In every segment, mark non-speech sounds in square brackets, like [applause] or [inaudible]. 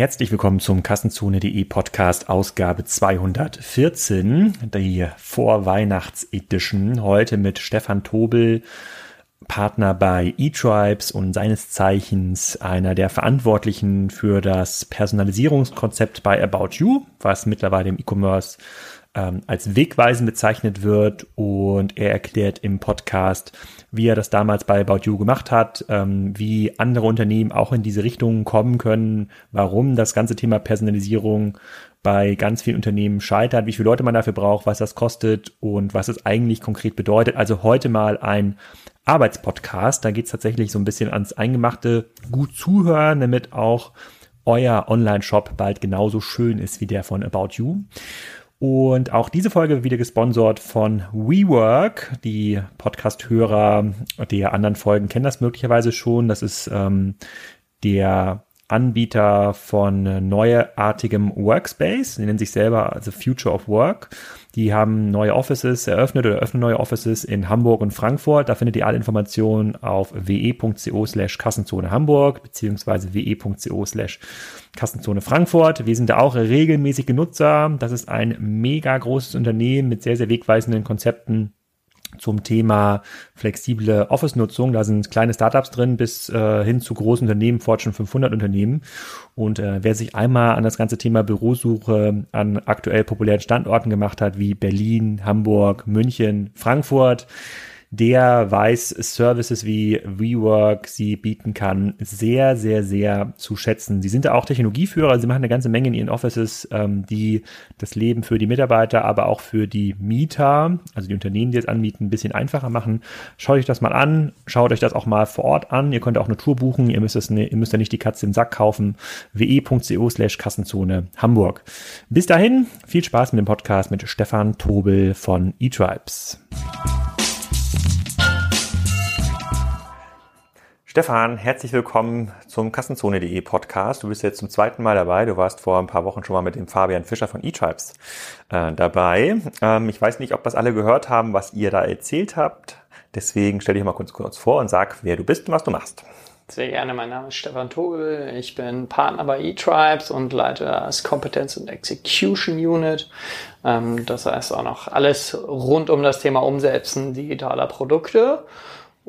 Herzlich willkommen zum Kassenzone.de Podcast Ausgabe 214, die Vorweihnachts-Edition. Heute mit Stefan Tobel, Partner bei eTribes und seines Zeichens einer der Verantwortlichen für das Personalisierungskonzept bei About You, was mittlerweile im E-Commerce ähm, als wegweisend bezeichnet wird. Und er erklärt im Podcast, wie er das damals bei About You gemacht hat, ähm, wie andere Unternehmen auch in diese Richtung kommen können, warum das ganze Thema Personalisierung bei ganz vielen Unternehmen scheitert, wie viele Leute man dafür braucht, was das kostet und was es eigentlich konkret bedeutet. Also heute mal ein Arbeitspodcast. Da geht es tatsächlich so ein bisschen ans Eingemachte, gut zuhören, damit auch euer Online-Shop bald genauso schön ist wie der von About You. Und auch diese Folge wieder gesponsert von WeWork. Die Podcast-Hörer der anderen Folgen kennen das möglicherweise schon. Das ist ähm, der Anbieter von neuartigem Workspace. Sie nennen sich selber also Future of Work. Die haben neue Offices eröffnet oder öffnen neue Offices in Hamburg und Frankfurt. Da findet ihr alle Informationen auf we.co slash Kassenzone Hamburg beziehungsweise we.co slash Kassenzone Frankfurt. Wir sind da auch regelmäßig Genutzer. Das ist ein mega großes Unternehmen mit sehr, sehr wegweisenden Konzepten zum Thema flexible Office-Nutzung. Da sind kleine Startups drin bis äh, hin zu großen Unternehmen, Fortune 500 Unternehmen. Und äh, wer sich einmal an das ganze Thema Bürosuche an aktuell populären Standorten gemacht hat, wie Berlin, Hamburg, München, Frankfurt, der weiß Services wie WeWork sie bieten kann, sehr, sehr, sehr zu schätzen. Sie sind auch Technologieführer, sie machen eine ganze Menge in ihren Offices, ähm, die das Leben für die Mitarbeiter, aber auch für die Mieter, also die Unternehmen, die es anbieten, ein bisschen einfacher machen. Schaut euch das mal an, schaut euch das auch mal vor Ort an. Ihr könnt auch eine Tour buchen, ihr müsst, es, ihr müsst ja nicht die Katze im Sack kaufen. we.co slash Kassenzone Hamburg. Bis dahin, viel Spaß mit dem Podcast mit Stefan Tobel von eTribes. Stefan, herzlich willkommen zum Kassenzone.de Podcast. Du bist jetzt zum zweiten Mal dabei. Du warst vor ein paar Wochen schon mal mit dem Fabian Fischer von eTribes äh, dabei. Ähm, ich weiß nicht, ob das alle gehört haben, was ihr da erzählt habt. Deswegen stell dich mal kurz, kurz vor und sag, wer du bist und was du machst. Sehr gerne. Mein Name ist Stefan Tobel. Ich bin Partner bei eTribes und leite das Kompetenz- und Execution Unit. Ähm, das heißt auch noch alles rund um das Thema Umsetzen digitaler Produkte.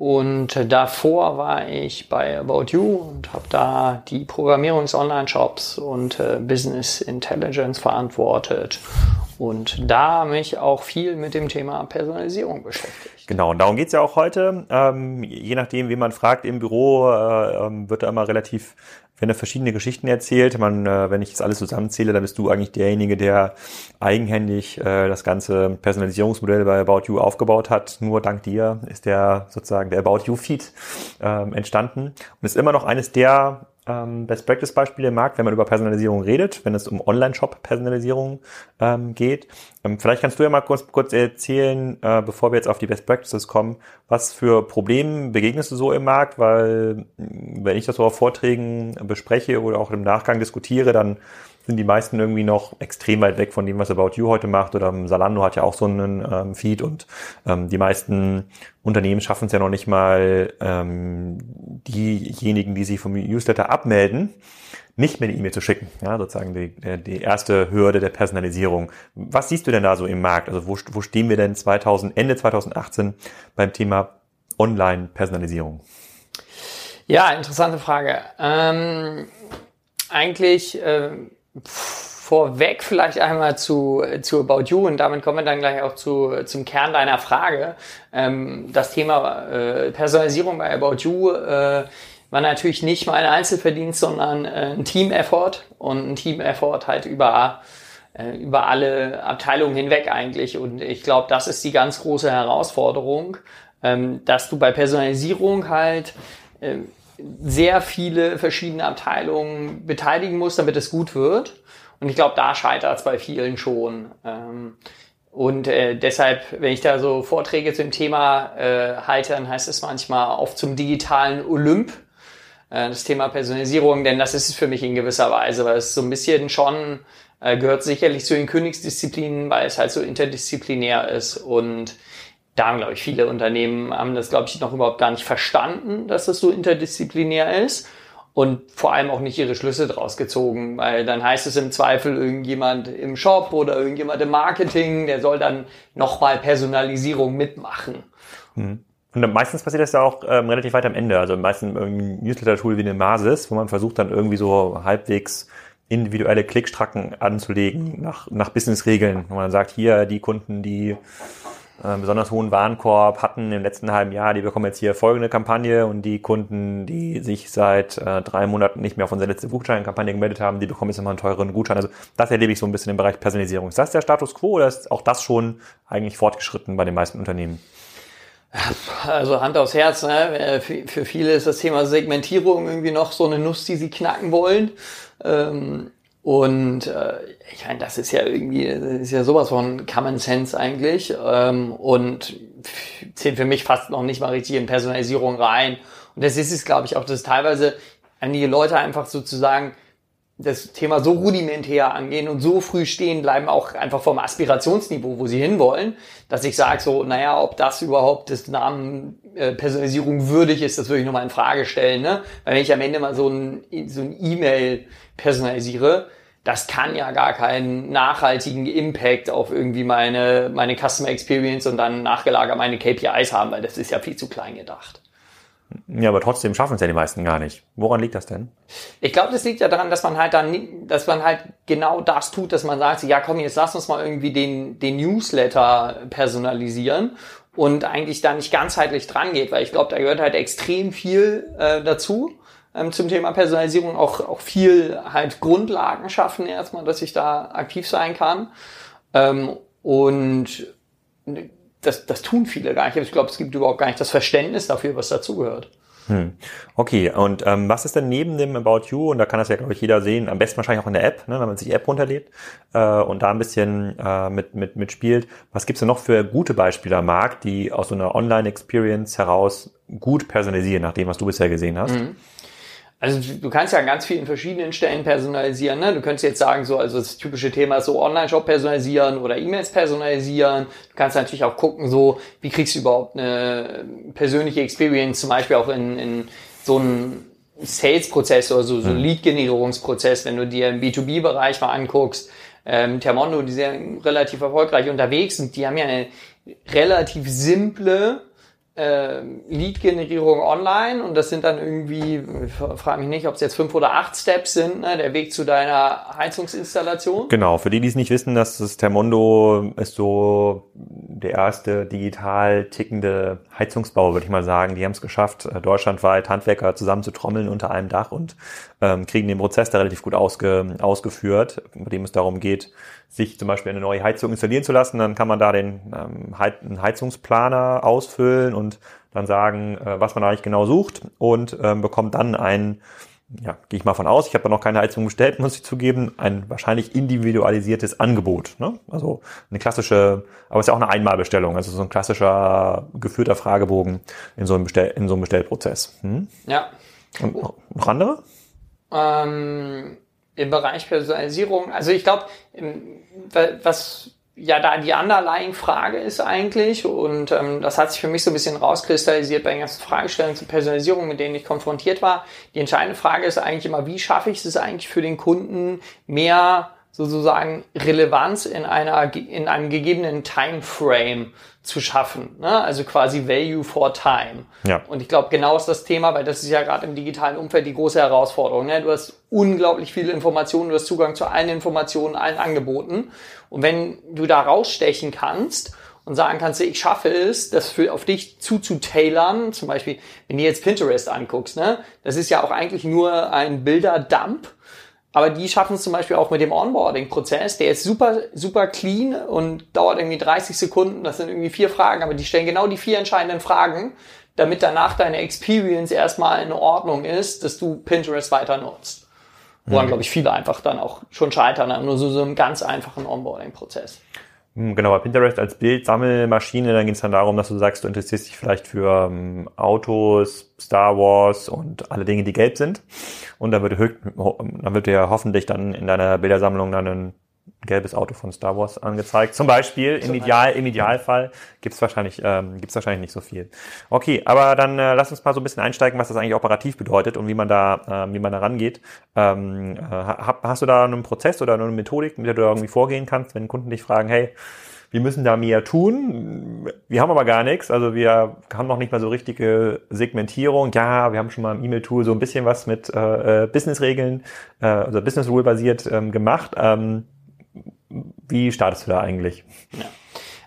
Und davor war ich bei About You und habe da die Programmierungs-Online-Shops und äh, Business Intelligence verantwortet und da mich auch viel mit dem Thema Personalisierung beschäftigt. Genau, und darum geht's ja auch heute. Ähm, je nachdem, wie man fragt im Büro, äh, ähm, wird da immer relativ wenn er verschiedene Geschichten erzählt. Man, äh, wenn ich das alles zusammenzähle, dann bist du eigentlich derjenige, der eigenhändig äh, das ganze Personalisierungsmodell bei About You aufgebaut hat. Nur dank dir ist der sozusagen der About You Feed ähm, entstanden und ist immer noch eines der ähm, Best Practice Beispiele im Markt, wenn man über Personalisierung redet, wenn es um Online-Shop-Personalisierung ähm, geht. Ähm, vielleicht kannst du ja mal kurz, kurz erzählen, äh, bevor wir jetzt auf die Best Practices kommen, was für Probleme begegnest du so im Markt, weil wenn ich das so auf Vorträgen bespreche oder auch im Nachgang diskutiere, dann sind die meisten irgendwie noch extrem weit weg von dem, was About You heute macht. Oder Salando hat ja auch so einen ähm, Feed und ähm, die meisten Unternehmen schaffen es ja noch nicht mal, ähm, diejenigen, die sich vom Newsletter abmelden, nicht mehr eine E-Mail zu schicken. Ja, sozusagen die, die erste Hürde der Personalisierung. Was siehst du denn da so im Markt? Also wo, wo stehen wir denn 2000, Ende 2018 beim Thema Online-Personalisierung? Ja, interessante Frage. Ähm, eigentlich äh, vorweg vielleicht einmal zu, zu About You und damit kommen wir dann gleich auch zu, zum Kern deiner Frage. Ähm, das Thema äh, Personalisierung bei About You äh, war natürlich nicht mein Einzelverdienst, sondern äh, ein Team-Effort und ein Team-Effort halt über, äh, über alle Abteilungen hinweg eigentlich. Und ich glaube, das ist die ganz große Herausforderung, ähm, dass du bei Personalisierung halt äh, sehr viele verschiedene Abteilungen beteiligen muss, damit es gut wird. Und ich glaube, da scheitert es bei vielen schon. Ähm, und äh, deshalb, wenn ich da so Vorträge zu dem Thema äh, halte, dann heißt es manchmal auf zum digitalen Olymp, das Thema Personalisierung, denn das ist es für mich in gewisser Weise, weil es so ein bisschen schon äh, gehört sicherlich zu den Königsdisziplinen, weil es halt so interdisziplinär ist und da haben, glaube ich, viele Unternehmen haben das, glaube ich, noch überhaupt gar nicht verstanden, dass das so interdisziplinär ist. und vor allem auch nicht ihre Schlüsse draus gezogen, weil dann heißt es im Zweifel irgendjemand im Shop oder irgendjemand im Marketing, der soll dann nochmal Personalisierung mitmachen. Mhm. Und meistens passiert das ja auch ähm, relativ weit am Ende. Also meistens irgendein Newsletter-Tool wie eine Masis, wo man versucht dann irgendwie so halbwegs individuelle Klickstracken anzulegen nach, nach Business-Regeln. Wo man sagt, hier die Kunden, die äh, besonders hohen Warenkorb hatten im letzten halben Jahr, die bekommen jetzt hier folgende Kampagne und die Kunden, die sich seit äh, drei Monaten nicht mehr auf unsere letzte Gutscheinkampagne gemeldet haben, die bekommen jetzt nochmal einen teureren Gutschein. Also das erlebe ich so ein bisschen im Bereich Personalisierung. Ist das der Status quo oder ist auch das schon eigentlich fortgeschritten bei den meisten Unternehmen? Also Hand aufs Herz, ne? für viele ist das Thema Segmentierung irgendwie noch so eine Nuss, die sie knacken wollen. Ähm, und äh, ich meine, das ist ja irgendwie, ist ja sowas von Common Sense eigentlich. Ähm, und zählt für mich fast noch nicht mal richtig in Personalisierung rein. Und das ist es, glaube ich, auch, dass teilweise einige Leute einfach sozusagen das Thema so rudimentär angehen und so früh stehen bleiben, auch einfach vom Aspirationsniveau, wo sie hinwollen, dass ich sage so, naja, ob das überhaupt des Namen äh, Personalisierung würdig ist, das würde ich nochmal in Frage stellen. Ne? Weil wenn ich am Ende mal so ein so ein E-Mail personalisiere, das kann ja gar keinen nachhaltigen Impact auf irgendwie meine, meine Customer Experience und dann nachgelagert meine KPIs haben, weil das ist ja viel zu klein gedacht. Ja, aber trotzdem schaffen es ja die meisten gar nicht. Woran liegt das denn? Ich glaube, das liegt ja daran, dass man halt dann, dass man halt genau das tut, dass man sagt, ja komm, jetzt lass uns mal irgendwie den, den Newsletter personalisieren und eigentlich da nicht ganzheitlich dran geht, weil ich glaube, da gehört halt extrem viel äh, dazu ähm, zum Thema Personalisierung, auch, auch viel halt Grundlagen schaffen erstmal, dass ich da aktiv sein kann. Ähm, und das, das tun viele gar nicht. Ich glaube, es gibt überhaupt gar nicht das Verständnis dafür, was dazugehört. Hm. Okay, und ähm, was ist denn neben dem About You, und da kann das ja, glaube ich, jeder sehen, am besten wahrscheinlich auch in der App, ne, wenn man sich die App runterlädt äh, und da ein bisschen äh, mit, mit, mitspielt. Was gibt's denn noch für gute Beispiele am Markt, die aus so einer Online-Experience heraus gut personalisieren, nach dem, was du bisher gesehen hast? Mhm. Also du kannst ja an ganz vielen verschiedenen Stellen personalisieren. Ne? Du könntest jetzt sagen, so, also das typische Thema ist so Online-Shop personalisieren oder E-Mails personalisieren. Du kannst natürlich auch gucken, so, wie kriegst du überhaupt eine persönliche Experience, zum Beispiel auch in, in so einem Sales-Prozess oder so, so mhm. Lead-Generierungsprozess, wenn du dir im B2B-Bereich mal anguckst. Ähm, Termondo, die sind relativ erfolgreich unterwegs und die haben ja eine relativ simple äh, Lead-Generierung online und das sind dann irgendwie, frage mich nicht, ob es jetzt fünf oder acht Steps sind, ne, der Weg zu deiner Heizungsinstallation. Genau, für die, die es nicht wissen, dass das Termondo ist so der erste digital tickende Heizungsbau, würde ich mal sagen. Die haben es geschafft, äh, deutschlandweit Handwerker zusammen zu trommeln unter einem Dach und ähm, kriegen den Prozess da relativ gut ausge, ausgeführt, bei dem es darum geht, sich zum Beispiel eine neue Heizung installieren zu lassen. Dann kann man da den ähm, Heizungsplaner ausfüllen und dann sagen, äh, was man eigentlich genau sucht und ähm, bekommt dann ein, ja, gehe ich mal von aus, ich habe da noch keine Heizung bestellt, [laughs] muss ich zugeben, ein wahrscheinlich individualisiertes Angebot. Ne? Also eine klassische, aber es ist ja auch eine Einmalbestellung, also so ein klassischer geführter Fragebogen in so einem, Bestell, in so einem Bestellprozess. Hm? Ja. Und noch andere? Ähm, Im Bereich Personalisierung, also ich glaube, was ja da die underlying Frage ist eigentlich und ähm, das hat sich für mich so ein bisschen rauskristallisiert bei den ganzen Fragestellungen zur Personalisierung, mit denen ich konfrontiert war. Die entscheidende Frage ist eigentlich immer, wie schaffe ich es eigentlich für den Kunden mehr sozusagen Relevanz in einer in einem gegebenen Timeframe zu schaffen, ne? also quasi Value for Time. Ja. Und ich glaube, genau ist das Thema, weil das ist ja gerade im digitalen Umfeld die große Herausforderung. Ne? Du hast unglaublich viele Informationen, du hast Zugang zu allen Informationen, allen Angeboten. Und wenn du da rausstechen kannst und sagen kannst, ich schaffe es, das für, auf dich zuzutailern, zum Beispiel, wenn du jetzt Pinterest anguckst, ne? das ist ja auch eigentlich nur ein Bilderdump, aber die schaffen es zum Beispiel auch mit dem Onboarding-Prozess. Der ist super, super clean und dauert irgendwie 30 Sekunden. Das sind irgendwie vier Fragen, aber die stellen genau die vier entscheidenden Fragen, damit danach deine Experience erstmal in Ordnung ist, dass du Pinterest weiter nutzt. Woran, mhm. glaube ich, viele einfach dann auch schon scheitern, nur so, so einem ganz einfachen Onboarding-Prozess. Hm, genau, bei Pinterest als Bildsammelmaschine, dann geht es dann darum, dass du sagst, du interessierst dich vielleicht für ähm, Autos, Star Wars und alle Dinge, die gelb sind. Und dann wird, dann wird dir hoffentlich dann in deiner Bildersammlung dann ein gelbes Auto von Star Wars angezeigt. Zum Beispiel, im, Ideal, im Idealfall gibt's wahrscheinlich, ähm, gibt's wahrscheinlich nicht so viel. Okay, aber dann äh, lass uns mal so ein bisschen einsteigen, was das eigentlich operativ bedeutet und wie man da, äh, wie man da rangeht. Ähm, äh, hast du da einen Prozess oder eine Methodik, mit der du irgendwie vorgehen kannst, wenn Kunden dich fragen, hey, wir müssen da mehr tun. Wir haben aber gar nichts. Also wir haben noch nicht mal so richtige Segmentierung. Ja, wir haben schon mal im E-Mail-Tool so ein bisschen was mit äh, äh Business-Regeln, äh, also Business-Rule-basiert ähm, gemacht. Ähm, wie startest du da eigentlich? Ja.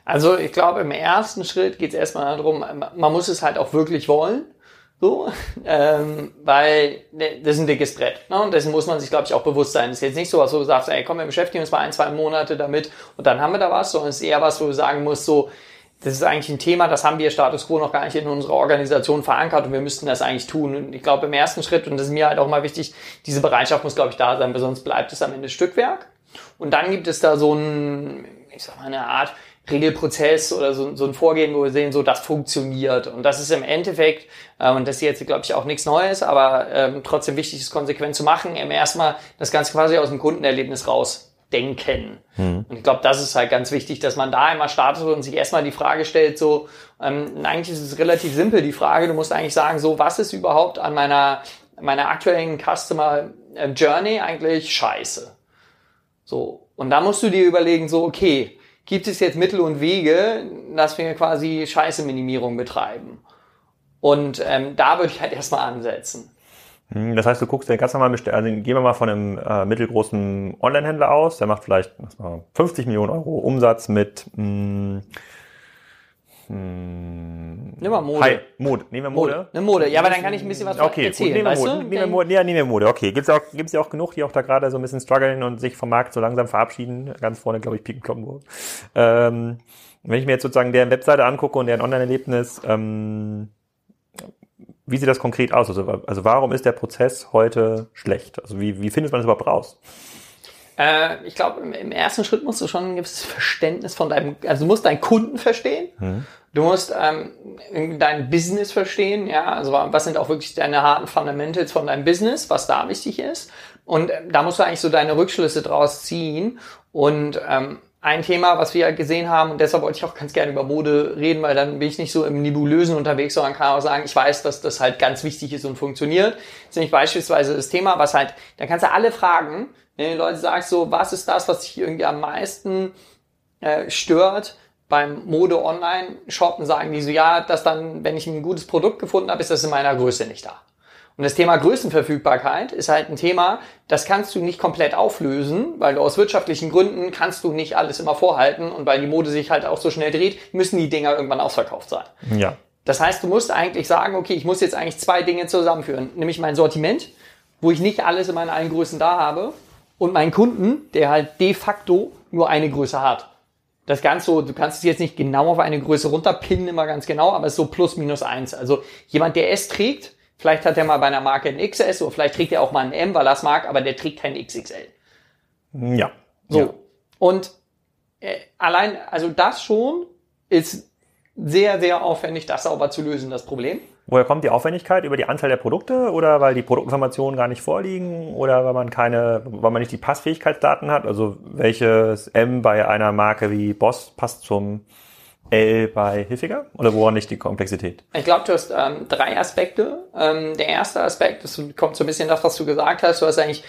Also ich glaube, im ersten Schritt geht es erstmal darum, man muss es halt auch wirklich wollen. So, [laughs] ähm, weil ne, das ist ein dickes Brett. Ne? Und dessen muss man sich, glaube ich, auch bewusst sein. Das ist jetzt nicht so was, wo du sagst, ey, komm, wir beschäftigen uns mal ein, zwei Monate damit und dann haben wir da was, sondern es ist eher was, wo du sagen musst, so, das ist eigentlich ein Thema, das haben wir Status Quo noch gar nicht in unserer Organisation verankert und wir müssten das eigentlich tun. Und ich glaube, im ersten Schritt, und das ist mir halt auch mal wichtig, diese Bereitschaft muss, glaube ich, da sein, weil sonst bleibt es am Ende Stückwerk. Und dann gibt es da so ein, ich sag mal, eine Art Regelprozess oder so, so ein Vorgehen, wo wir sehen, so das funktioniert. Und das ist im Endeffekt, äh, und das ist jetzt, glaube ich, auch nichts Neues, aber ähm, trotzdem wichtig, es konsequent zu machen, eben erstmal das Ganze quasi aus dem Kundenerlebnis rausdenken. Mhm. Und ich glaube, das ist halt ganz wichtig, dass man da einmal startet und sich erstmal die Frage stellt, so, ähm, eigentlich ist es relativ simpel, die Frage, du musst eigentlich sagen, so, was ist überhaupt an meiner, meiner aktuellen Customer äh, Journey eigentlich scheiße? So. Und da musst du dir überlegen, so, okay, gibt es jetzt Mittel und Wege, dass wir quasi Scheiße-Minimierung betreiben. Und ähm, da würde ich halt erstmal ansetzen. Hm, das heißt, du guckst dir ganz normal, also gehen wir mal von einem äh, mittelgroßen Online-Händler aus, der macht vielleicht 50 Millionen Euro Umsatz mit mh, hm. Nimm mal Mode. Hi, Mode. Nehmen wir Mode? Mode. Eine Mode. Ja, aber dann kann ich ein bisschen was okay, erzählen. Gut, nehmen wir Mode. Nehmen wir Mode. Ja, nehmen wir Mode. Okay. Gibt's auch, gibt's ja auch genug, die auch da gerade so ein bisschen strugglen und sich vom Markt so langsam verabschieden. Ganz vorne, glaube ich, Piken Kloppenburg. Ähm, wenn ich mir jetzt sozusagen deren Webseite angucke und deren Online-Erlebnis, ähm, wie sieht das konkret aus? Also, also warum ist der Prozess heute schlecht? Also wie, wie findet man das überhaupt raus? Äh, ich glaube, im, im, ersten Schritt musst du schon ein gewisses Verständnis von deinem, also du musst deinen Kunden verstehen. Mhm. Du musst ähm, dein Business verstehen, ja, also was sind auch wirklich deine harten Fundamentals von deinem Business, was da wichtig ist. Und äh, da musst du eigentlich so deine Rückschlüsse draus ziehen. Und ähm, ein Thema, was wir gesehen haben, und deshalb wollte ich auch ganz gerne über Mode reden, weil dann bin ich nicht so im Nebulösen unterwegs, sondern kann auch sagen, ich weiß, dass das halt ganz wichtig ist und funktioniert. Das ist nämlich beispielsweise das Thema, was halt, da kannst du alle fragen, wenn die Leute sagst so, was ist das, was dich irgendwie am meisten äh, stört, beim Mode-Online-Shoppen sagen die so, ja, dass dann, wenn ich ein gutes Produkt gefunden habe, ist das in meiner Größe nicht da. Und das Thema Größenverfügbarkeit ist halt ein Thema, das kannst du nicht komplett auflösen, weil du aus wirtschaftlichen Gründen kannst du nicht alles immer vorhalten und weil die Mode sich halt auch so schnell dreht, müssen die Dinger irgendwann ausverkauft sein. Ja. Das heißt, du musst eigentlich sagen, okay, ich muss jetzt eigentlich zwei Dinge zusammenführen, nämlich mein Sortiment, wo ich nicht alles in meinen allen Größen da habe und meinen Kunden, der halt de facto nur eine Größe hat das Ganze du kannst es jetzt nicht genau auf eine Größe runterpinnen, immer ganz genau, aber es ist so plus minus eins. Also jemand, der S trägt, vielleicht hat er mal bei einer Marke ein XS oder vielleicht trägt er auch mal ein M, weil er es mag, aber der trägt kein XXL. Ja. So. Ja. Und äh, allein, also das schon ist sehr, sehr aufwendig, das sauber zu lösen, das Problem. Woher kommt die Aufwendigkeit? Über die Anzahl der Produkte oder weil die Produktinformationen gar nicht vorliegen oder weil man keine, weil man nicht die Passfähigkeitsdaten hat? Also welches M bei einer Marke wie Boss passt zum L bei Hilfiger oder woran nicht die Komplexität? Ich glaube, du hast ähm, drei Aspekte. Ähm, der erste Aspekt, das kommt so ein bisschen das, was du gesagt hast. Du hast eigentlich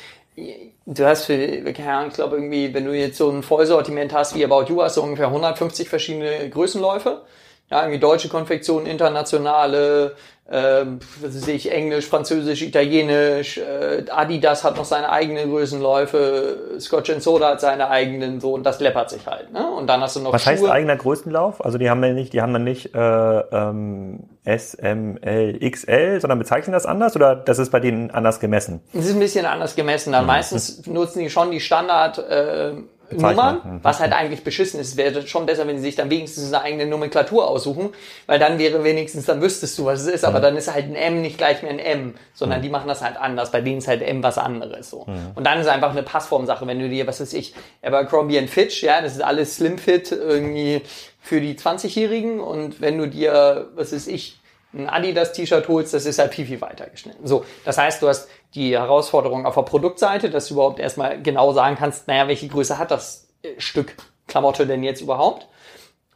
Du hast für, keine Ahnung, ich glaube irgendwie, wenn du jetzt so ein Vollsortiment hast wie About You, hast du ungefähr 150 verschiedene Größenläufe ja, irgendwie deutsche Konfektion, internationale, äh, was weiß ich, Englisch, Französisch, Italienisch, äh, Adidas hat noch seine eigenen Größenläufe, Scotch and Soda hat seine eigenen, so, und das läppert sich halt, ne? Und dann hast du noch Was Schuhe. heißt eigener Größenlauf? Also die haben dann nicht, die haben dann nicht äh, ähm, S, M, L, XL, sondern bezeichnen das anders oder das ist bei denen anders gemessen? Es ist ein bisschen anders gemessen. Dann mhm. meistens nutzen die schon die Standard äh, Nummern, mhm. was halt eigentlich beschissen ist. Wäre schon besser, wenn sie sich dann wenigstens eine eigene Nomenklatur aussuchen, weil dann wäre wenigstens, dann wüsstest du, was es ist, aber mhm. dann ist halt ein M nicht gleich mehr ein M, sondern mhm. die machen das halt anders. Bei denen ist halt M was anderes, so. Mhm. Und dann ist einfach eine Passformsache, wenn du dir, was weiß ich, Abercrombie and Fitch, ja, das ist alles Slim Fit irgendwie für die 20-Jährigen und wenn du dir, was weiß ich, ein Adidas-T-Shirt holst, das ist halt viel, viel weiter geschnitten. So, das heißt, du hast die Herausforderung auf der Produktseite, dass du überhaupt erstmal genau sagen kannst, naja, welche Größe hat das äh, Stück Klamotte denn jetzt überhaupt?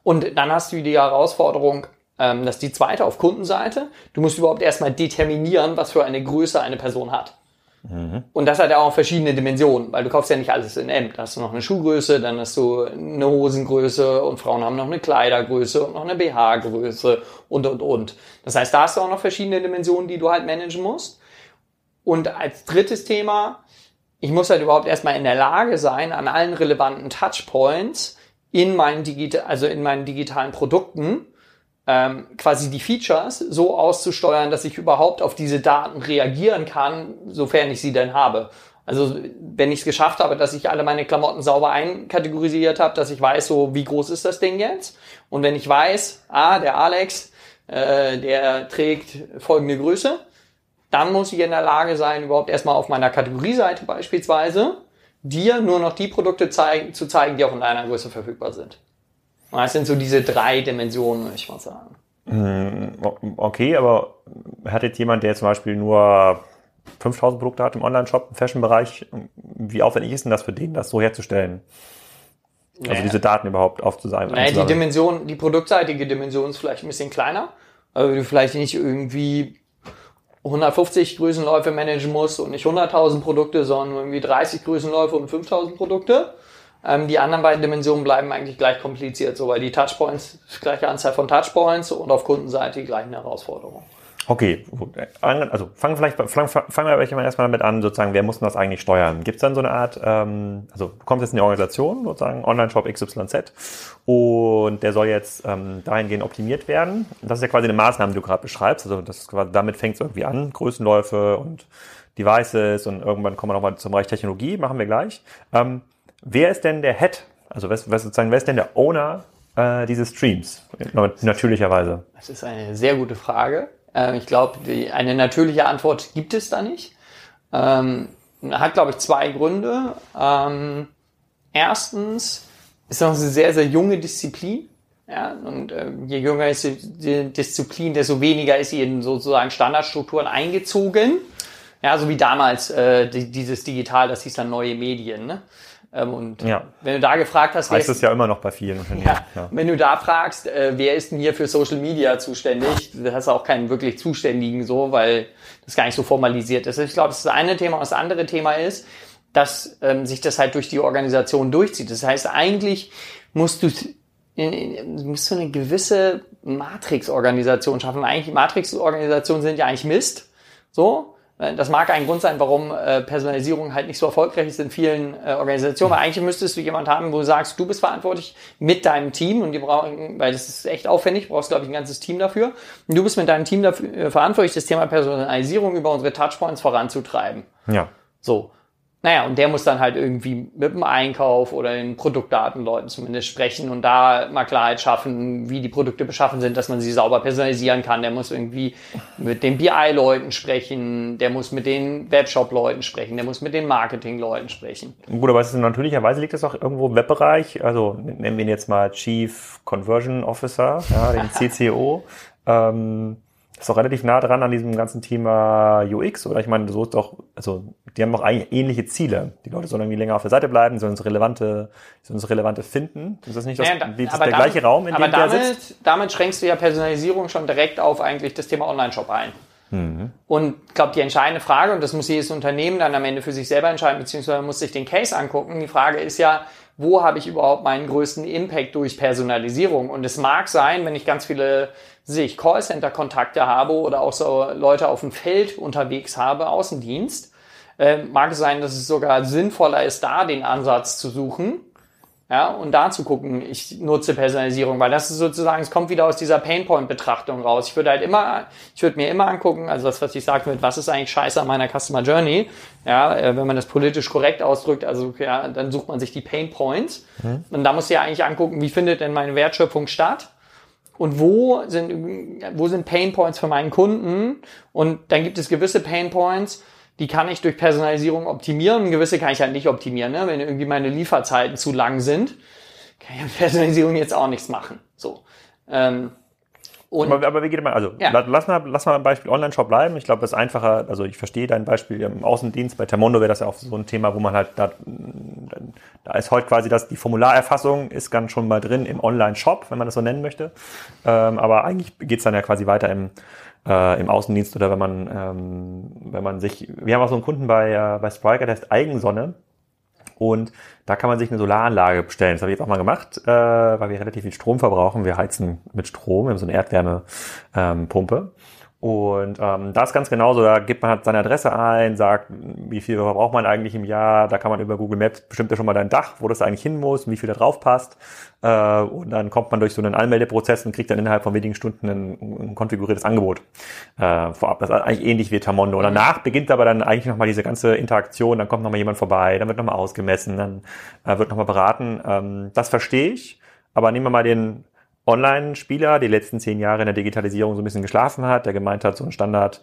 Und dann hast du die Herausforderung, ähm, das die zweite auf Kundenseite. Du musst überhaupt erstmal determinieren, was für eine Größe eine Person hat. Mhm. Und das hat ja auch verschiedene Dimensionen, weil du kaufst ja nicht alles in M. Da hast du noch eine Schuhgröße, dann hast du eine Hosengröße und Frauen haben noch eine Kleidergröße und noch eine BH-Größe und, und, und. Das heißt, da hast du auch noch verschiedene Dimensionen, die du halt managen musst. Und als drittes Thema, ich muss halt überhaupt erstmal in der Lage sein, an allen relevanten Touchpoints in meinen, digital, also in meinen digitalen Produkten ähm, quasi die Features so auszusteuern, dass ich überhaupt auf diese Daten reagieren kann, sofern ich sie denn habe. Also wenn ich es geschafft habe, dass ich alle meine Klamotten sauber einkategorisiert habe, dass ich weiß, so wie groß ist das Ding jetzt. Und wenn ich weiß, ah, der Alex, äh, der trägt folgende Größe, dann muss ich in der Lage sein, überhaupt erstmal auf meiner Kategorieseite beispielsweise dir nur noch die Produkte zeigen, zu zeigen, die auch in deiner Größe verfügbar sind. Das sind so diese drei Dimensionen, würde ich mal sagen. Hm, okay, aber hat jetzt jemand, der zum Beispiel nur 5000 Produkte hat im Online-Shop, im Fashion-Bereich, wie aufwendig ist denn das für den, das so herzustellen? Also naja. diese Daten überhaupt aufzusammeln. Naja, die Dimension, die produktseitige Dimension ist vielleicht ein bisschen kleiner, aber du vielleicht nicht irgendwie 150 Größenläufe managen musst und nicht 100.000 Produkte, sondern irgendwie 30 Größenläufe und 5.000 Produkte ähm, die anderen beiden Dimensionen bleiben eigentlich gleich kompliziert, so weil die Touchpoints, gleiche Anzahl von Touchpoints und auf Kundenseite die gleichen Herausforderungen. Okay, also fangen vielleicht fangen, fangen wir erstmal damit an, sozusagen, wer muss denn das eigentlich steuern? Gibt es dann so eine Art, ähm, also du kommst jetzt in die Organisation, sozusagen Online-Shop XYZ und der soll jetzt ähm, dahingehend optimiert werden. Das ist ja quasi eine Maßnahme, die du gerade beschreibst. Also das quasi, damit fängt es irgendwie an, Größenläufe und Devices und irgendwann kommen wir nochmal zum Bereich Technologie, machen wir gleich. Ähm, Wer ist denn der Head? Also was, was sozusagen, wer ist denn der Owner äh, dieses Streams? Natürlicherweise. Das ist eine sehr gute Frage. Ähm, ich glaube, eine natürliche Antwort gibt es da nicht. Ähm, hat, glaube ich, zwei Gründe. Ähm, erstens ist das eine sehr, sehr junge Disziplin. Ja, und äh, je jünger ist die Disziplin, desto weniger ist sie in sozusagen Standardstrukturen eingezogen. Ja, so wie damals äh, die, dieses Digital, das hieß dann neue Medien. Ne? Ähm, und ja. wenn du da gefragt hast, heißt es ja immer noch bei vielen Unternehmen. Ja, ja. Wenn du da fragst, äh, wer ist denn hier für Social Media zuständig, da hast du auch keinen wirklich Zuständigen so, weil das gar nicht so formalisiert ist. Ich glaube, das ist das eine Thema. das andere Thema ist, dass ähm, sich das halt durch die Organisation durchzieht. Das heißt, eigentlich musst du musst du eine gewisse Matrix-Organisation schaffen. Eigentlich Matrix-Organisationen sind ja eigentlich Mist. So, äh, das mag ein Grund sein, warum äh, Personalisierung halt nicht so erfolgreich ist in vielen äh, Organisationen. Aber eigentlich müsstest du jemand haben, wo du sagst, du bist verantwortlich mit deinem Team und die brauchen, weil das ist echt aufwendig, brauchst, glaube ich, ein ganzes Team dafür. Und du bist mit deinem Team dafür äh, verantwortlich, das Thema Personalisierung über unsere Touchpoints voranzutreiben. Ja. So. Naja, und der muss dann halt irgendwie mit dem Einkauf oder den Produktdatenleuten zumindest sprechen und da mal Klarheit schaffen, wie die Produkte beschaffen sind, dass man sie sauber personalisieren kann. Der muss irgendwie mit den BI-Leuten sprechen, der muss mit den Webshop-Leuten sprechen, der muss mit den Marketing-Leuten sprechen. Gut, aber es ist natürlicherweise liegt das auch irgendwo im Webbereich. Also nennen wir ihn jetzt mal Chief Conversion Officer, ja, den [laughs] CCO. ähm, ist doch relativ nah dran an diesem ganzen Thema UX, oder? Ich meine, so ist doch, also die haben auch eigentlich ähnliche Ziele. Die Leute sollen irgendwie länger auf der Seite bleiben, sollen uns relevante, sollen uns relevante finden. Ist das nicht das, naja, da, ist der damit, gleiche Raum, in dem damit, der sitzt? Damit schränkst du ja Personalisierung schon direkt auf eigentlich das Thema Online-Shop ein. Mhm. Und ich glaube, die entscheidende Frage, und das muss jedes Unternehmen dann am Ende für sich selber entscheiden, beziehungsweise muss sich den Case angucken. Die Frage ist ja, wo habe ich überhaupt meinen größten Impact durch Personalisierung? Und es mag sein, wenn ich ganz viele sich Callcenter-Kontakte habe oder auch so Leute auf dem Feld unterwegs habe, Außendienst, äh, mag es sein, dass es sogar sinnvoller ist, da den Ansatz zu suchen, ja, und da zu gucken, ich nutze Personalisierung, weil das ist sozusagen, es kommt wieder aus dieser Painpoint-Betrachtung raus. Ich würde halt immer, ich würde mir immer angucken, also das, was ich sagte mit, was ist eigentlich scheiße an meiner Customer Journey, ja, äh, wenn man das politisch korrekt ausdrückt, also ja, dann sucht man sich die Painpoints mhm. und da muss ich ja eigentlich angucken, wie findet denn meine Wertschöpfung statt und wo sind, wo sind Pain Points für meinen Kunden und dann gibt es gewisse Pain Points, die kann ich durch Personalisierung optimieren, gewisse kann ich halt nicht optimieren. Ne? Wenn irgendwie meine Lieferzeiten zu lang sind, kann ich mit [laughs] Personalisierung jetzt auch nichts machen. So. Ähm, Und, aber, aber wie geht man, also ja. lass, mal, lass mal ein Beispiel Online-Shop bleiben. Ich glaube, das ist einfacher, also ich verstehe dein Beispiel im Außendienst. Bei Termondo wäre das ja auch so ein Thema, wo man halt, da, da ist heute quasi das, die Formularerfassung ist ganz schon mal drin im Online-Shop, wenn man das so nennen möchte. Ähm, aber eigentlich geht's dann ja quasi weiter im, äh, im Außendienst oder wenn man, ähm, wenn man sich, wir haben auch so einen Kunden bei, äh, bei Spriker, der heißt Eigensonne. Und da kann man sich eine Solaranlage bestellen. Das habe ich jetzt auch mal gemacht, äh, weil wir relativ viel Strom verbrauchen. Wir heizen mit Strom, wir haben so eine Erdwärmepumpe. Ähm, und ähm, da ist ganz genauso, da gibt man halt seine Adresse ein, sagt, wie viel verbraucht man eigentlich im Jahr, da kann man über Google Maps bestimmt ja schon mal dein Dach, wo das eigentlich hin muss, wie viel da drauf passt. Äh, und dann kommt man durch so einen Anmeldeprozess und kriegt dann innerhalb von wenigen Stunden ein, ein konfiguriertes Angebot äh, vorab. Das ist eigentlich ähnlich wie Tamondo. Und danach beginnt aber dann eigentlich nochmal diese ganze Interaktion, dann kommt nochmal jemand vorbei, dann wird nochmal ausgemessen, dann äh, wird nochmal beraten. Ähm, das verstehe ich, aber nehmen wir mal den Online-Spieler, die letzten zehn Jahre in der Digitalisierung so ein bisschen geschlafen hat, der gemeint hat, so ein Standard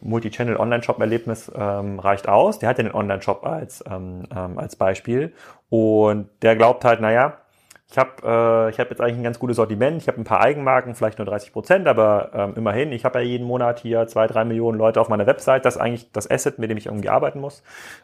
Multi-Channel Online-Shop-Erlebnis ähm, reicht aus. Der hat ja den Online-Shop als, ähm, ähm, als Beispiel und der glaubt halt, naja, ich habe äh, hab jetzt eigentlich ein ganz gutes Sortiment, ich habe ein paar Eigenmarken, vielleicht nur 30 Prozent, aber ähm, immerhin, ich habe ja jeden Monat hier zwei, drei Millionen Leute auf meiner Website, das ist eigentlich das Asset, mit dem ich irgendwie arbeiten muss.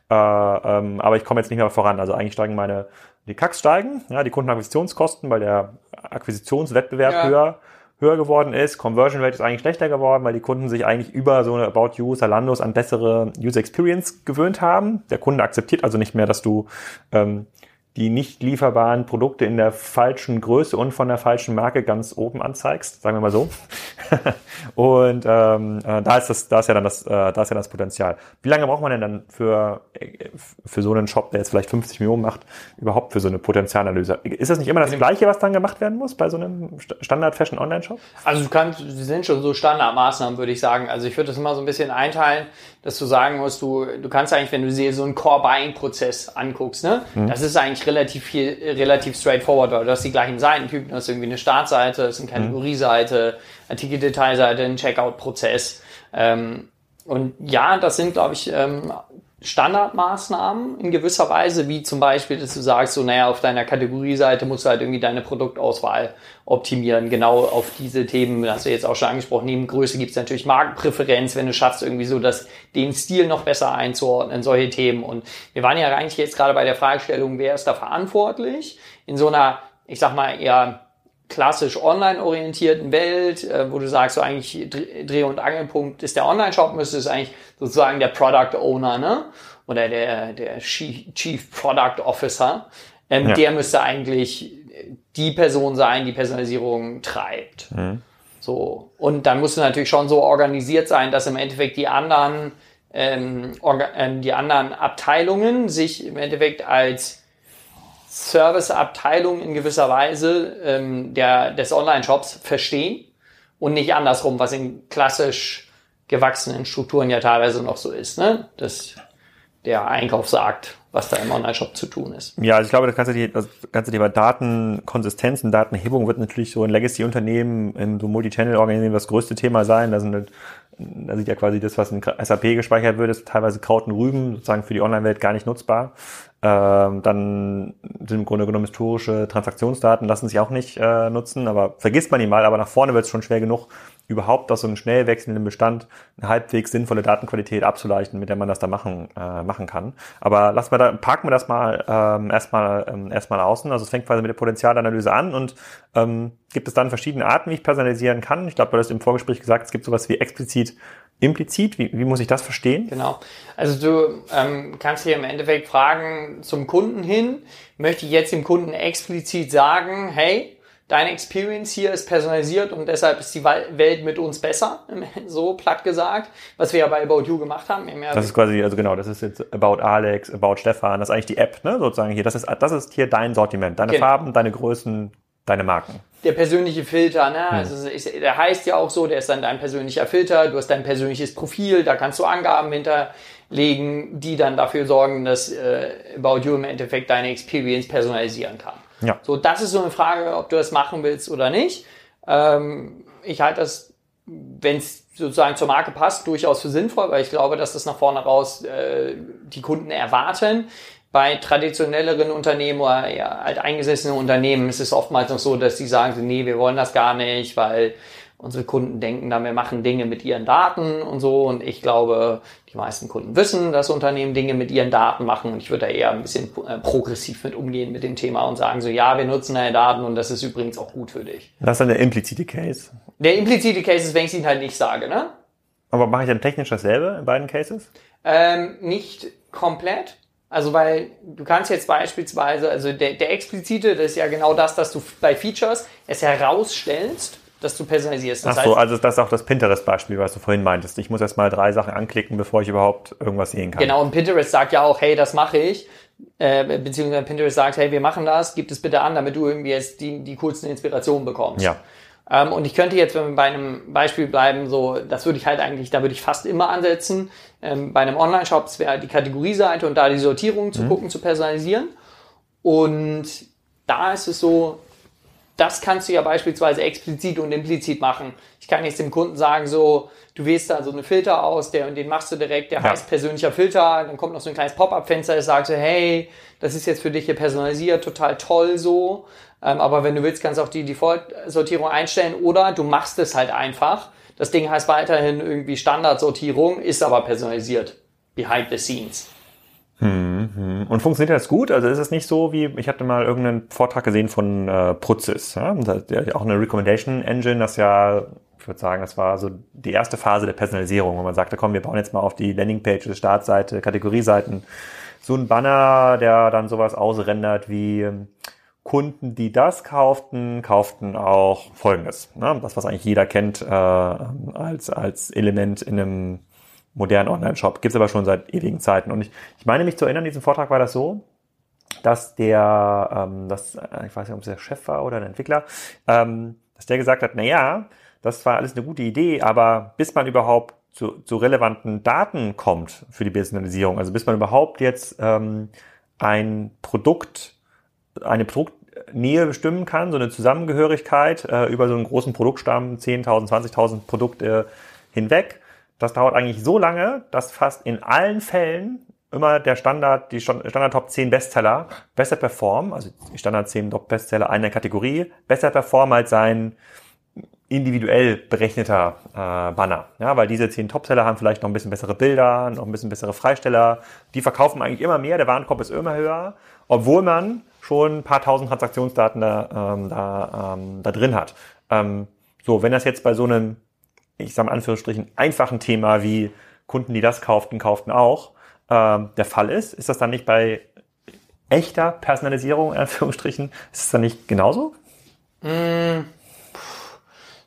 Äh, ähm, aber ich komme jetzt nicht mehr voran. Also eigentlich steigen meine, die Kacks steigen, ja, die Kundenakquisitionskosten, weil der Akquisitionswettbewerb ja. höher, höher geworden ist. Conversion Rate ist eigentlich schlechter geworden, weil die Kunden sich eigentlich über so eine About You, Zalandos an bessere User Experience gewöhnt haben. Der Kunde akzeptiert also nicht mehr, dass du ähm, die nicht lieferbaren Produkte in der falschen Größe und von der falschen Marke ganz oben anzeigst, sagen wir mal so. [laughs] und ähm, äh, da ist das, da ist ja dann das, äh, da ist ja das Potenzial. Wie lange braucht man denn dann für äh, für so einen Shop, der jetzt vielleicht 50 Millionen macht, überhaupt für so eine Potenzialanalyse? Ist das nicht immer das Gleiche, was dann gemacht werden muss bei so einem Standard Fashion Online Shop? Also du kannst, die sind schon so Standardmaßnahmen, würde ich sagen. Also ich würde das immer so ein bisschen einteilen, dass du sagen musst, du du kannst eigentlich, wenn du dir so einen Core Buying Prozess anguckst, ne, mhm. das ist eigentlich relativ viel, relativ straightforward, weil du hast die gleichen Seitentypen, du hast irgendwie eine Startseite, das ist eine Kategorieseite, Artikeldetailseite, ein Checkout-Prozess. Ähm, und ja, das sind, glaube ich, ähm, Standardmaßnahmen in gewisser Weise, wie zum Beispiel, dass du sagst, so, naja, auf deiner Kategorieseite musst du halt irgendwie deine Produktauswahl optimieren. Genau auf diese Themen, hast du jetzt auch schon angesprochen, neben Größe gibt es natürlich Markenpräferenz, wenn du schaffst, irgendwie so das, den Stil noch besser einzuordnen, solche Themen. Und wir waren ja eigentlich jetzt gerade bei der Fragestellung, wer ist da verantwortlich? In so einer, ich sag mal, eher klassisch online orientierten Welt, äh, wo du sagst, so eigentlich Dreh- und Angelpunkt ist der Online-Shop, müsste es eigentlich sozusagen der Product Owner, ne? Oder der, der Chief Product Officer. Ähm, ja. Der müsste eigentlich die Person sein, die Personalisierung treibt. Mhm. So. Und dann musst du natürlich schon so organisiert sein, dass im Endeffekt die anderen, ähm, ähm die anderen Abteilungen sich im Endeffekt als Serviceabteilung in gewisser Weise ähm, der, des Online-Shops verstehen und nicht andersrum, was in klassisch gewachsenen Strukturen ja teilweise noch so ist, ne? dass der Einkauf sagt, was da im Online-Shop zu tun ist. Ja, also ich glaube, das ganze, das ganze Thema Datenkonsistenz und Datenhebung wird natürlich so in Legacy-Unternehmen, in so Multi-Channel-Organisationen das größte Thema sein. Da sind halt, da sieht ja quasi das, was in SAP gespeichert wird, ist teilweise Kraut und Rüben, sozusagen für die Online-Welt gar nicht nutzbar. Ähm, dann sind im Grunde genommen historische Transaktionsdaten lassen sich auch nicht äh, nutzen, aber vergisst man die mal, aber nach vorne wird es schon schwer genug, überhaupt aus so einem schnell wechselnden Bestand eine halbwegs sinnvolle Datenqualität abzuleichten, mit der man das da machen, äh, machen kann. Aber lassen wir da, parken wir das mal ähm, erstmal ähm, erstmal außen. Also es fängt quasi mit der Potenzialanalyse an und ähm, gibt es dann verschiedene Arten, wie ich personalisieren kann. Ich glaube, du hast im Vorgespräch gesagt, es gibt sowas wie explizit implizit? Wie, wie muss ich das verstehen? Genau. Also du ähm, kannst hier im Endeffekt fragen zum Kunden hin, möchte ich jetzt dem Kunden explizit sagen, hey, deine Experience hier ist personalisiert und deshalb ist die Welt mit uns besser, [laughs] so platt gesagt, was wir ja bei About You gemacht haben. Das ist quasi, also genau, das ist jetzt About Alex, About Stefan, das ist eigentlich die App, ne, sozusagen hier. Das ist, das ist hier dein Sortiment, deine genau. Farben, deine Größen, deine Marken. Der persönliche Filter, ne? Hm. Also der heißt ja auch so, der ist dann dein persönlicher Filter, du hast dein persönliches Profil, da kannst du Angaben hinterlegen, die dann dafür sorgen, dass äh, About You im Endeffekt deine Experience personalisieren kann. Ja. So, das ist so eine Frage, ob du das machen willst oder nicht. Ähm, ich halte das, wenn es sozusagen zur Marke passt, durchaus für sinnvoll, weil ich glaube, dass das nach vorne raus äh, die Kunden erwarten. Bei traditionelleren Unternehmen oder ja, alteingesessenen Unternehmen ist es oftmals noch so, dass die sagen, nee, wir wollen das gar nicht, weil unsere Kunden denken dann, wir machen Dinge mit ihren Daten und so. Und ich glaube, die meisten Kunden wissen, dass Unternehmen Dinge mit ihren Daten machen. Und ich würde da eher ein bisschen äh, progressiv mit umgehen mit dem Thema und sagen so, ja, wir nutzen deine Daten und das ist übrigens auch gut für dich. Das ist dann der implizite Case. Der implizite Case ist, wenn ich es ihnen halt nicht sage, ne? Aber mache ich dann technisch dasselbe in beiden Cases? Ähm, nicht komplett. Also weil du kannst jetzt beispielsweise, also der, der explizite, das ist ja genau das, dass du bei Features es herausstellst dass du personalisierst. Das Ach so, heißt, also das ist auch das Pinterest-Beispiel, was du vorhin meintest. Ich muss erst mal drei Sachen anklicken, bevor ich überhaupt irgendwas sehen kann. Genau, und Pinterest sagt ja auch, hey, das mache ich. Äh, beziehungsweise Pinterest sagt, hey, wir machen das, gib es bitte an, damit du irgendwie jetzt die, die coolsten Inspirationen bekommst. Ja. Ähm, und ich könnte jetzt, wenn wir bei einem Beispiel bleiben, so, das würde ich halt eigentlich, da würde ich fast immer ansetzen. Ähm, bei einem Online-Shop wäre die Kategorieseite und da die Sortierung zu mhm. gucken, zu personalisieren. Und da ist es so, das kannst du ja beispielsweise explizit und implizit machen. Ich kann jetzt dem Kunden sagen, so, du wählst da so eine Filter aus, der und den machst du direkt, der ja. heißt persönlicher Filter, dann kommt noch so ein kleines Pop-up-Fenster, das sagt so, hey, das ist jetzt für dich hier personalisiert, total toll so. Ähm, aber wenn du willst, kannst du auch die Default-Sortierung einstellen oder du machst es halt einfach. Das Ding heißt weiterhin irgendwie Standardsortierung, ist aber personalisiert. Behind the scenes. Hm, Und funktioniert das gut? Also ist es nicht so wie, ich hatte mal irgendeinen Vortrag gesehen von äh, Prozis, ja? auch eine Recommendation Engine, das ja, ich würde sagen, das war so die erste Phase der Personalisierung, wo man sagte, komm, wir bauen jetzt mal auf die Landingpages, Startseite, Kategorieseiten, so ein Banner, der dann sowas ausrendert wie ähm, Kunden, die das kauften, kauften auch Folgendes. Ne? Das, was eigentlich jeder kennt äh, als, als Element in einem modernen Online-Shop. Gibt es aber schon seit ewigen Zeiten. Und ich, ich meine mich zu erinnern, in diesem Vortrag war das so, dass der, ähm, das, äh, ich weiß nicht, ob es der Chef war oder der Entwickler, ähm, dass der gesagt hat, na ja, das war alles eine gute Idee, aber bis man überhaupt zu, zu relevanten Daten kommt für die Personalisierung, also bis man überhaupt jetzt ähm, ein Produkt, eine Produktnähe bestimmen kann, so eine Zusammengehörigkeit äh, über so einen großen Produktstamm, 10.000, 20.000 Produkte hinweg, das dauert eigentlich so lange, dass fast in allen Fällen immer der Standard, die Standard Top 10 Bestseller besser performen, also die Standard 10 Top Bestseller einer Kategorie, besser performen als sein individuell berechneter äh, Banner. Ja, weil diese 10 Topseller haben vielleicht noch ein bisschen bessere Bilder, noch ein bisschen bessere Freisteller. Die verkaufen eigentlich immer mehr, der Warenkorb ist immer höher, obwohl man schon ein paar tausend Transaktionsdaten da, ähm, da, ähm, da drin hat. Ähm, so, wenn das jetzt bei so einem ich sage in Anführungsstrichen, einfachen Thema wie Kunden, die das kauften, kauften auch, ähm, der Fall ist. Ist das dann nicht bei echter Personalisierung, in Anführungsstrichen, ist es dann nicht genauso? Mm,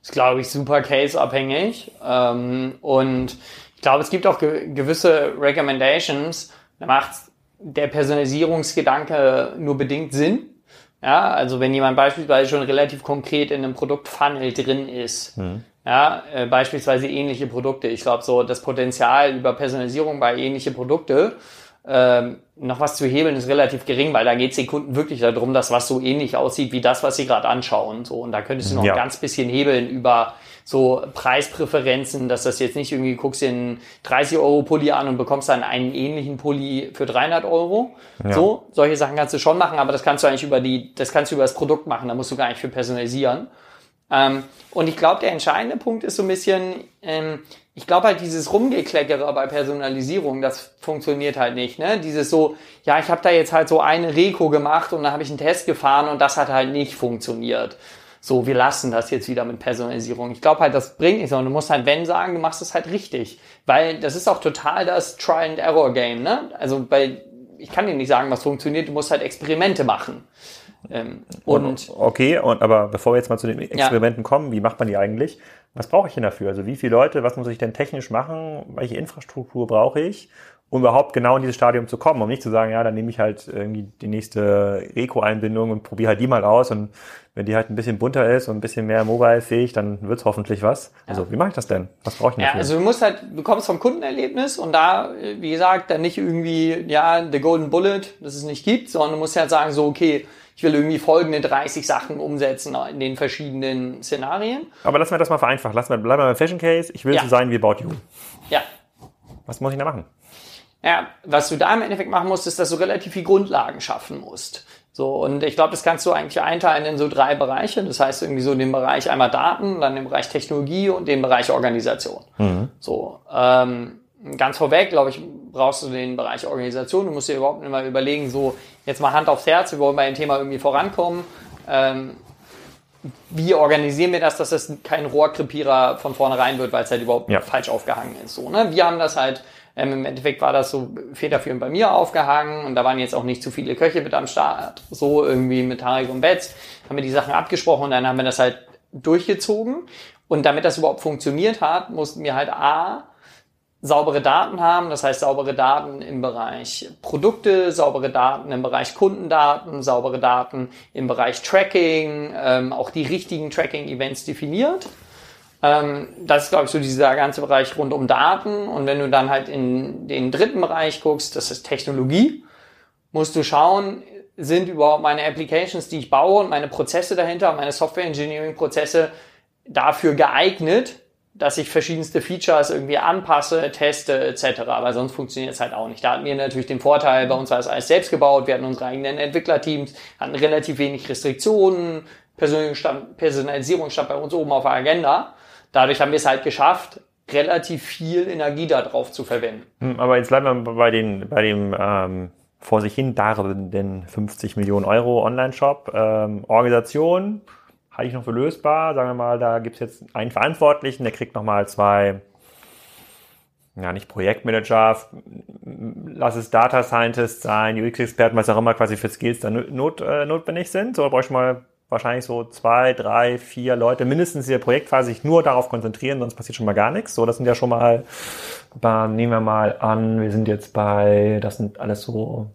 ist, glaube ich, super case-abhängig. Ähm, und ich glaube, es gibt auch ge gewisse Recommendations, da macht der Personalisierungsgedanke nur bedingt Sinn. Ja, also wenn jemand beispielsweise schon relativ konkret in einem Produktfunnel drin ist, hm. Ja, äh, beispielsweise ähnliche Produkte. Ich glaube, so das Potenzial über Personalisierung bei ähnliche Produkte ähm, noch was zu hebeln ist relativ gering, weil da geht es den Kunden wirklich darum, dass was so ähnlich aussieht wie das, was sie gerade anschauen. So und da könntest du noch ja. ein ganz bisschen hebeln über so Preispräferenzen, dass das jetzt nicht irgendwie guckst den 30 Euro Pulli an und bekommst dann einen ähnlichen Pulli für 300 Euro. Ja. So solche Sachen kannst du schon machen, aber das kannst du eigentlich über die, das kannst du über das Produkt machen. Da musst du gar nicht für personalisieren. Ähm, und ich glaube, der entscheidende Punkt ist so ein bisschen, ähm, ich glaube halt dieses Rumgekleckere bei Personalisierung, das funktioniert halt nicht. Ne? Dieses so, ja, ich habe da jetzt halt so eine Reko gemacht und dann habe ich einen Test gefahren und das hat halt nicht funktioniert. So, wir lassen das jetzt wieder mit Personalisierung. Ich glaube halt, das bringt nichts, sondern du musst halt, wenn sagen, du machst es halt richtig. Weil das ist auch total das Try-and-Error-Game. Ne? Also, weil ich kann dir nicht sagen, was funktioniert, du musst halt Experimente machen. Ähm, und, okay, und aber bevor wir jetzt mal zu den Experimenten ja. kommen, wie macht man die eigentlich? Was brauche ich denn dafür? Also wie viele Leute, was muss ich denn technisch machen? Welche Infrastruktur brauche ich, um überhaupt genau in dieses Stadium zu kommen? Um nicht zu sagen, ja, dann nehme ich halt irgendwie die nächste Eco-Einbindung und probiere halt die mal aus und wenn die halt ein bisschen bunter ist und ein bisschen mehr mobile-fähig, dann wird's hoffentlich was. Also wie mache ich das denn? Was brauche ich denn dafür? Ja, also du musst halt, du kommst vom Kundenerlebnis und da, wie gesagt, dann nicht irgendwie, ja, the golden bullet, das es nicht gibt, sondern du musst halt sagen, so, okay, ich will irgendwie folgende 30 Sachen umsetzen in den verschiedenen Szenarien. Aber lassen wir das mal vereinfachen. Lassen wir, bleiben wir beim Fashion Case. Ich will ja. so sein wie About You. Ja. Was muss ich da machen? Ja, was du da im Endeffekt machen musst, ist, dass du relativ viel Grundlagen schaffen musst. So, und ich glaube, das kannst du eigentlich einteilen in so drei Bereiche. Das heißt irgendwie so den Bereich einmal Daten, dann den Bereich Technologie und den Bereich Organisation. Mhm. So, ähm, ganz vorweg, glaube ich, brauchst du den Bereich Organisation. Du musst dir überhaupt mal überlegen, so jetzt mal Hand aufs Herz, wir wollen bei dem Thema irgendwie vorankommen. Ähm, wie organisieren wir das, dass das kein Rohrkrepierer von vornherein wird, weil es halt überhaupt ja. falsch aufgehangen ist. So, ne? Wir haben das halt ähm, Im Endeffekt war das so federführend bei mir aufgehangen und da waren jetzt auch nicht zu viele Köche mit am Start. So irgendwie mit Tarek und Betz haben wir die Sachen abgesprochen und dann haben wir das halt durchgezogen. Und damit das überhaupt funktioniert hat, mussten wir halt A, saubere Daten haben, das heißt saubere Daten im Bereich Produkte, saubere Daten im Bereich Kundendaten, saubere Daten im Bereich Tracking, ähm, auch die richtigen Tracking-Events definiert. Ähm, das ist, glaube ich, so dieser ganze Bereich rund um Daten. Und wenn du dann halt in den dritten Bereich guckst, das ist Technologie, musst du schauen, sind überhaupt meine Applications, die ich baue und meine Prozesse dahinter, meine Software Engineering Prozesse dafür geeignet, dass ich verschiedenste Features irgendwie anpasse, teste etc. Aber sonst funktioniert es halt auch nicht. Da hatten wir natürlich den Vorteil, bei uns war es alles selbst gebaut, wir hatten unsere eigenen Entwicklerteams, hatten relativ wenig Restriktionen, Personalisierung stand bei uns oben auf der Agenda dadurch haben wir es halt geschafft, relativ viel Energie darauf zu verwenden. Hm, aber jetzt bleiben wir bei, den, bei dem ähm, vor sich hin darbenden 50 Millionen Euro Online-Shop. Ähm, Organisation ich noch für lösbar. Sagen wir mal, da gibt es jetzt einen Verantwortlichen, der kriegt nochmal zwei, ja nicht Projektmanager, lass es Data Scientist sein, UX-Experten, was auch immer quasi für Skills da not, äh, notwendig sind. So brauche ich mal wahrscheinlich so zwei, drei, vier Leute mindestens in der Projektphase sich nur darauf konzentrieren, sonst passiert schon mal gar nichts. So, das sind ja schon mal, nehmen wir mal an, wir sind jetzt bei, das sind alles so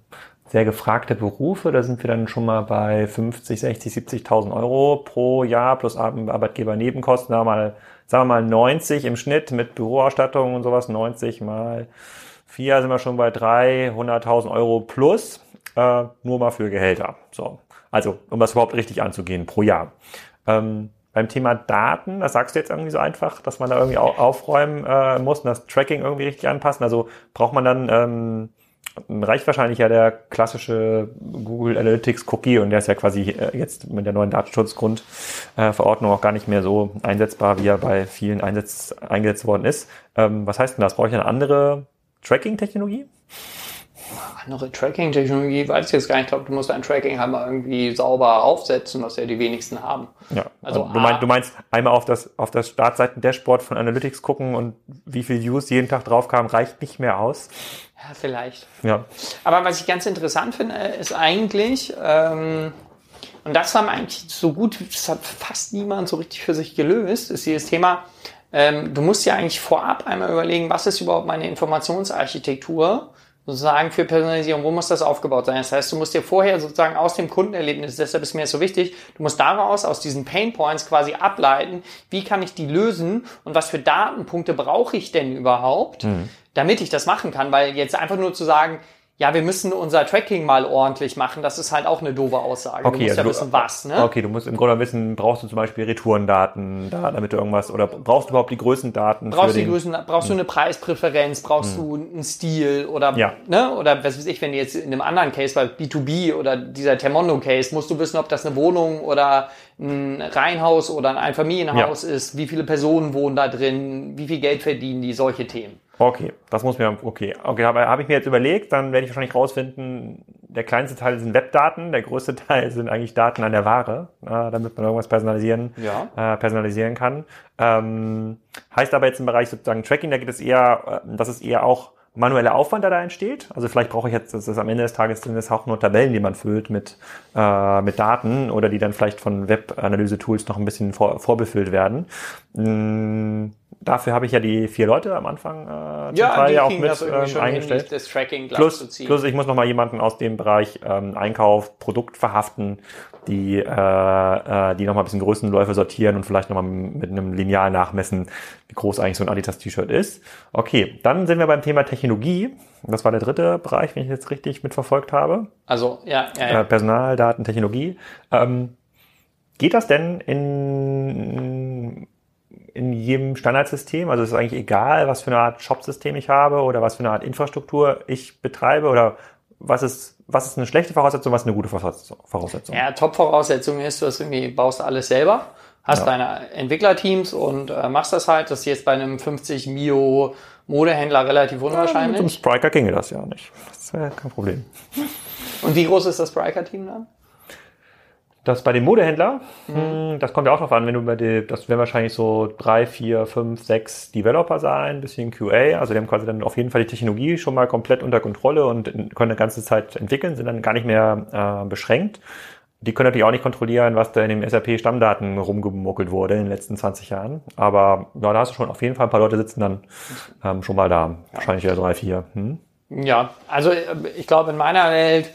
sehr gefragte Berufe, da sind wir dann schon mal bei 50, 60, 70.000 Euro pro Jahr plus Arbeitgebernebenkosten, wir mal, sagen wir mal 90 im Schnitt mit Büroausstattung und sowas, 90 mal 4 sind wir schon bei 300.000 Euro plus, äh, nur mal für Gehälter. So, also, um das überhaupt richtig anzugehen, pro Jahr. Ähm, beim Thema Daten, das sagst du jetzt irgendwie so einfach, dass man da irgendwie aufräumen äh, muss und das Tracking irgendwie richtig anpassen. Also braucht man dann, ähm, reicht wahrscheinlich ja der klassische Google Analytics Cookie und der ist ja quasi äh, jetzt mit der neuen Datenschutzgrundverordnung äh, auch gar nicht mehr so einsetzbar, wie er bei vielen Einsetz, eingesetzt worden ist. Ähm, was heißt denn das? Brauche ich eine andere Tracking-Technologie? Andere Tracking-Technologie, weiß ich jetzt gar nicht. Ich glaube, du musst ein Tracking einmal irgendwie sauber aufsetzen, was ja die wenigsten haben. Ja, also du, meinst, du meinst einmal auf das, auf das Startseiten-Dashboard von Analytics gucken und wie viel Views jeden Tag drauf kamen, reicht nicht mehr aus. Ja, vielleicht. Ja. Aber was ich ganz interessant finde, ist eigentlich, ähm, und das haben eigentlich so gut, das hat fast niemand so richtig für sich gelöst, ist dieses Thema, ähm, du musst ja eigentlich vorab einmal überlegen, was ist überhaupt meine Informationsarchitektur sozusagen für Personalisierung, wo muss das aufgebaut sein? Das heißt, du musst dir vorher sozusagen aus dem Kundenerlebnis, deshalb ist mir das so wichtig, du musst daraus, aus diesen Pain Points quasi ableiten, wie kann ich die lösen und was für Datenpunkte brauche ich denn überhaupt, mhm. damit ich das machen kann, weil jetzt einfach nur zu sagen, ja, wir müssen unser Tracking mal ordentlich machen, das ist halt auch eine doofe Aussage. Okay, du musst also ja wissen, was, ne? Okay, du musst im Grunde wissen, brauchst du zum Beispiel Retourendaten, da, damit du irgendwas, oder brauchst du überhaupt die Größendaten? Brauchst du die Größen, brauchst hm. du eine Preispräferenz, brauchst hm. du einen Stil oder, ja. ne? Oder was weiß ich, wenn du jetzt in einem anderen Case, bei B2B oder dieser Termondo-Case, musst du wissen, ob das eine Wohnung oder ein Reihenhaus oder ein Einfamilienhaus ja. ist, wie viele Personen wohnen da drin, wie viel Geld verdienen die, solche Themen. Okay, das muss mir, okay, okay, aber habe ich mir jetzt überlegt, dann werde ich wahrscheinlich rausfinden, der kleinste Teil sind Webdaten, der größte [laughs] Teil sind eigentlich Daten an der Ware, äh, damit man irgendwas personalisieren, ja. äh, personalisieren kann. Ähm, heißt aber jetzt im Bereich sozusagen Tracking, da geht es eher, äh, das ist eher auch manueller Aufwand, der da entsteht. Also vielleicht brauche ich jetzt, das ist am Ende des Tages sind es auch nur Tabellen, die man füllt mit, äh, mit Daten oder die dann vielleicht von Web-Analyse-Tools noch ein bisschen vor, vorbefüllt werden. Mm, dafür habe ich ja die vier Leute am Anfang äh, ja, Teil ja auch mit ähm, eingestellt. das Tracking plus, plus ich muss noch mal jemanden aus dem Bereich ähm, Einkauf, Produkt verhaften, die, äh, äh, die noch mal ein bisschen Größenläufe sortieren und vielleicht noch mal mit einem Lineal nachmessen, wie groß eigentlich so ein Adidas-T-Shirt ist. Okay, dann sind wir beim Thema Technologie. Das war der dritte Bereich, wenn ich jetzt richtig mitverfolgt habe. Also, ja, ja, ja. Äh, Personal, Daten, Technologie. Ähm, geht das denn in in jedem Standardsystem? Also es ist eigentlich egal, was für eine Art Shop-System ich habe oder was für eine Art Infrastruktur ich betreibe oder was ist, was ist eine schlechte Voraussetzung, was ist eine gute Voraussetzung? Ja, Top-Voraussetzung ist, du hast irgendwie, baust alles selber, hast ja. deine Entwicklerteams und äh, machst das halt. Das ist jetzt bei einem 50 Mio Modehändler relativ unwahrscheinlich. Ja, mit dem Spriker ginge das ja nicht. Das wäre kein Problem. Und wie groß ist das Spriker-Team dann? Das bei dem Modehändler, mhm. das kommt ja auch drauf an, wenn du bei dem, das werden wahrscheinlich so drei, vier, fünf, sechs Developer sein, bisschen QA, also die haben quasi dann auf jeden Fall die Technologie schon mal komplett unter Kontrolle und können eine ganze Zeit entwickeln, sind dann gar nicht mehr äh, beschränkt. Die können natürlich auch nicht kontrollieren, was da in den SAP-Stammdaten rumgemuckelt wurde in den letzten 20 Jahren. Aber ja, da hast du schon auf jeden Fall ein paar Leute sitzen dann ähm, schon mal da. Wahrscheinlich ja drei, vier. Hm? Ja, also äh, ich glaube in meiner Welt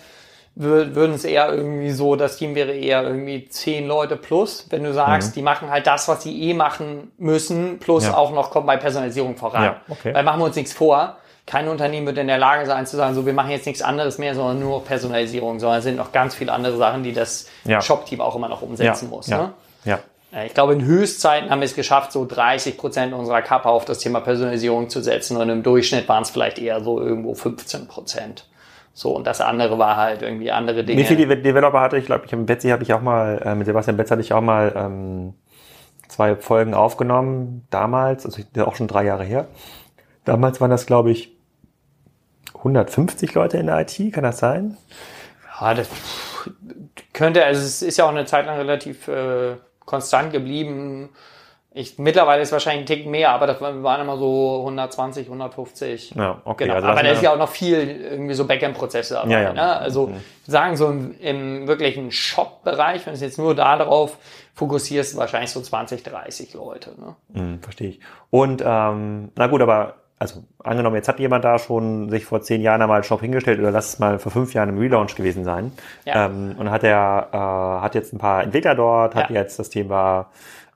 würden es eher irgendwie so, das Team wäre eher irgendwie zehn Leute plus, wenn du sagst, mhm. die machen halt das, was sie eh machen müssen, plus ja. auch noch kommen bei Personalisierung voran. Ja, okay. Weil machen wir uns nichts vor. Kein Unternehmen wird in der Lage sein zu sagen, so wir machen jetzt nichts anderes mehr, sondern nur Personalisierung, sondern es sind noch ganz viele andere Sachen, die das ja. Shop-Team auch immer noch umsetzen muss. Ja. Ne? ja. Äh, ich glaube, in Höchstzeiten haben wir es geschafft, so 30 Prozent unserer Kappa auf das Thema Personalisierung zu setzen und im Durchschnitt waren es vielleicht eher so irgendwo 15 Prozent. So, und das andere war halt irgendwie andere Dinge. Wie viele Developer hatte ich? glaube, ich mit Betsy habe ich auch mal, äh, mit Sebastian Betz hatte ich auch mal ähm, zwei Folgen aufgenommen, damals, also auch schon drei Jahre her. Damals waren das, glaube ich, 150 Leute in der IT, kann das sein? Ja, das könnte, also es ist ja auch eine Zeit lang relativ äh, konstant geblieben. Ich, mittlerweile ist wahrscheinlich ein Tick mehr, aber das waren immer so 120, 150. Ja, okay. Genau. Also aber da ist ja auch noch viel irgendwie so Backend-Prozesse dabei. Ja, ja. Ne? Also mhm. sagen so im, im wirklichen Shop-Bereich, wenn du jetzt nur darauf fokussierst, wahrscheinlich so 20, 30 Leute. Ne? Mhm, verstehe ich. Und ähm, na gut, aber also angenommen, jetzt hat jemand da schon sich vor zehn Jahren einmal Shop hingestellt oder lass es mal vor fünf Jahren im Relaunch gewesen sein. Ja. Ähm, und hat er äh, hat jetzt ein paar Entwickler dort, hat ja. jetzt das Thema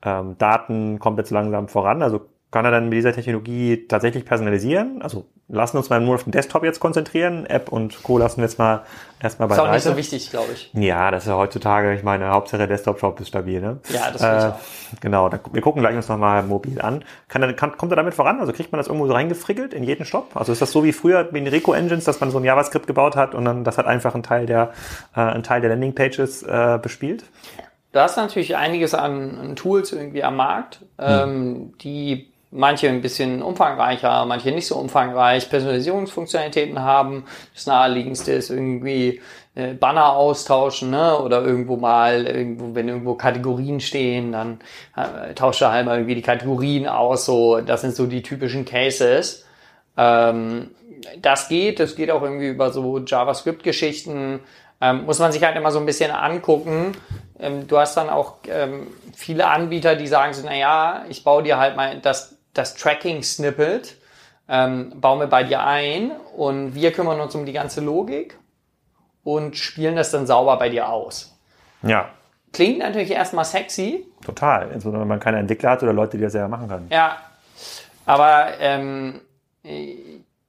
ähm, Daten kommt jetzt langsam voran. Also kann er dann mit dieser Technologie tatsächlich personalisieren? Also lassen uns mal nur auf den Desktop jetzt konzentrieren. App und Co. lassen wir jetzt mal erstmal bei Ist auch nicht so wichtig, glaube ich. Ja, das ist ja heutzutage, ich meine, Hauptsache Desktop-Shop ist stabil, ne? Ja, das äh, ich Genau, da, wir gucken gleich uns nochmal mobil an. Kann, er, kann, kommt er damit voran? Also kriegt man das irgendwo so reingefriggelt in jeden Shop? Also ist das so wie früher mit den Rico-Engines, dass man so ein JavaScript gebaut hat und dann das hat einfach ein Teil der, äh, ein Teil der Landing-Pages äh, bespielt? Du hast natürlich einiges an, an Tools irgendwie am Markt, ähm, hm. die manche ein bisschen umfangreicher, manche nicht so umfangreich Personalisierungsfunktionalitäten haben. Das naheliegendste ist irgendwie äh, Banner austauschen, ne? Oder irgendwo mal, irgendwo, wenn irgendwo Kategorien stehen, dann äh, tauscht er halt mal irgendwie die Kategorien aus. So, das sind so die typischen Cases. Ähm, das geht, das geht auch irgendwie über so JavaScript-Geschichten. Ähm, muss man sich halt immer so ein bisschen angucken, ähm, du hast dann auch ähm, viele Anbieter, die sagen so, na ja, ich baue dir halt mal das, das Tracking-Snippet, ähm, bauen wir bei dir ein und wir kümmern uns um die ganze Logik und spielen das dann sauber bei dir aus. Ja. Klingt natürlich erstmal sexy. Total, insbesondere wenn man keine Entwickler hat oder Leute, die das selber machen können. Ja, aber ähm,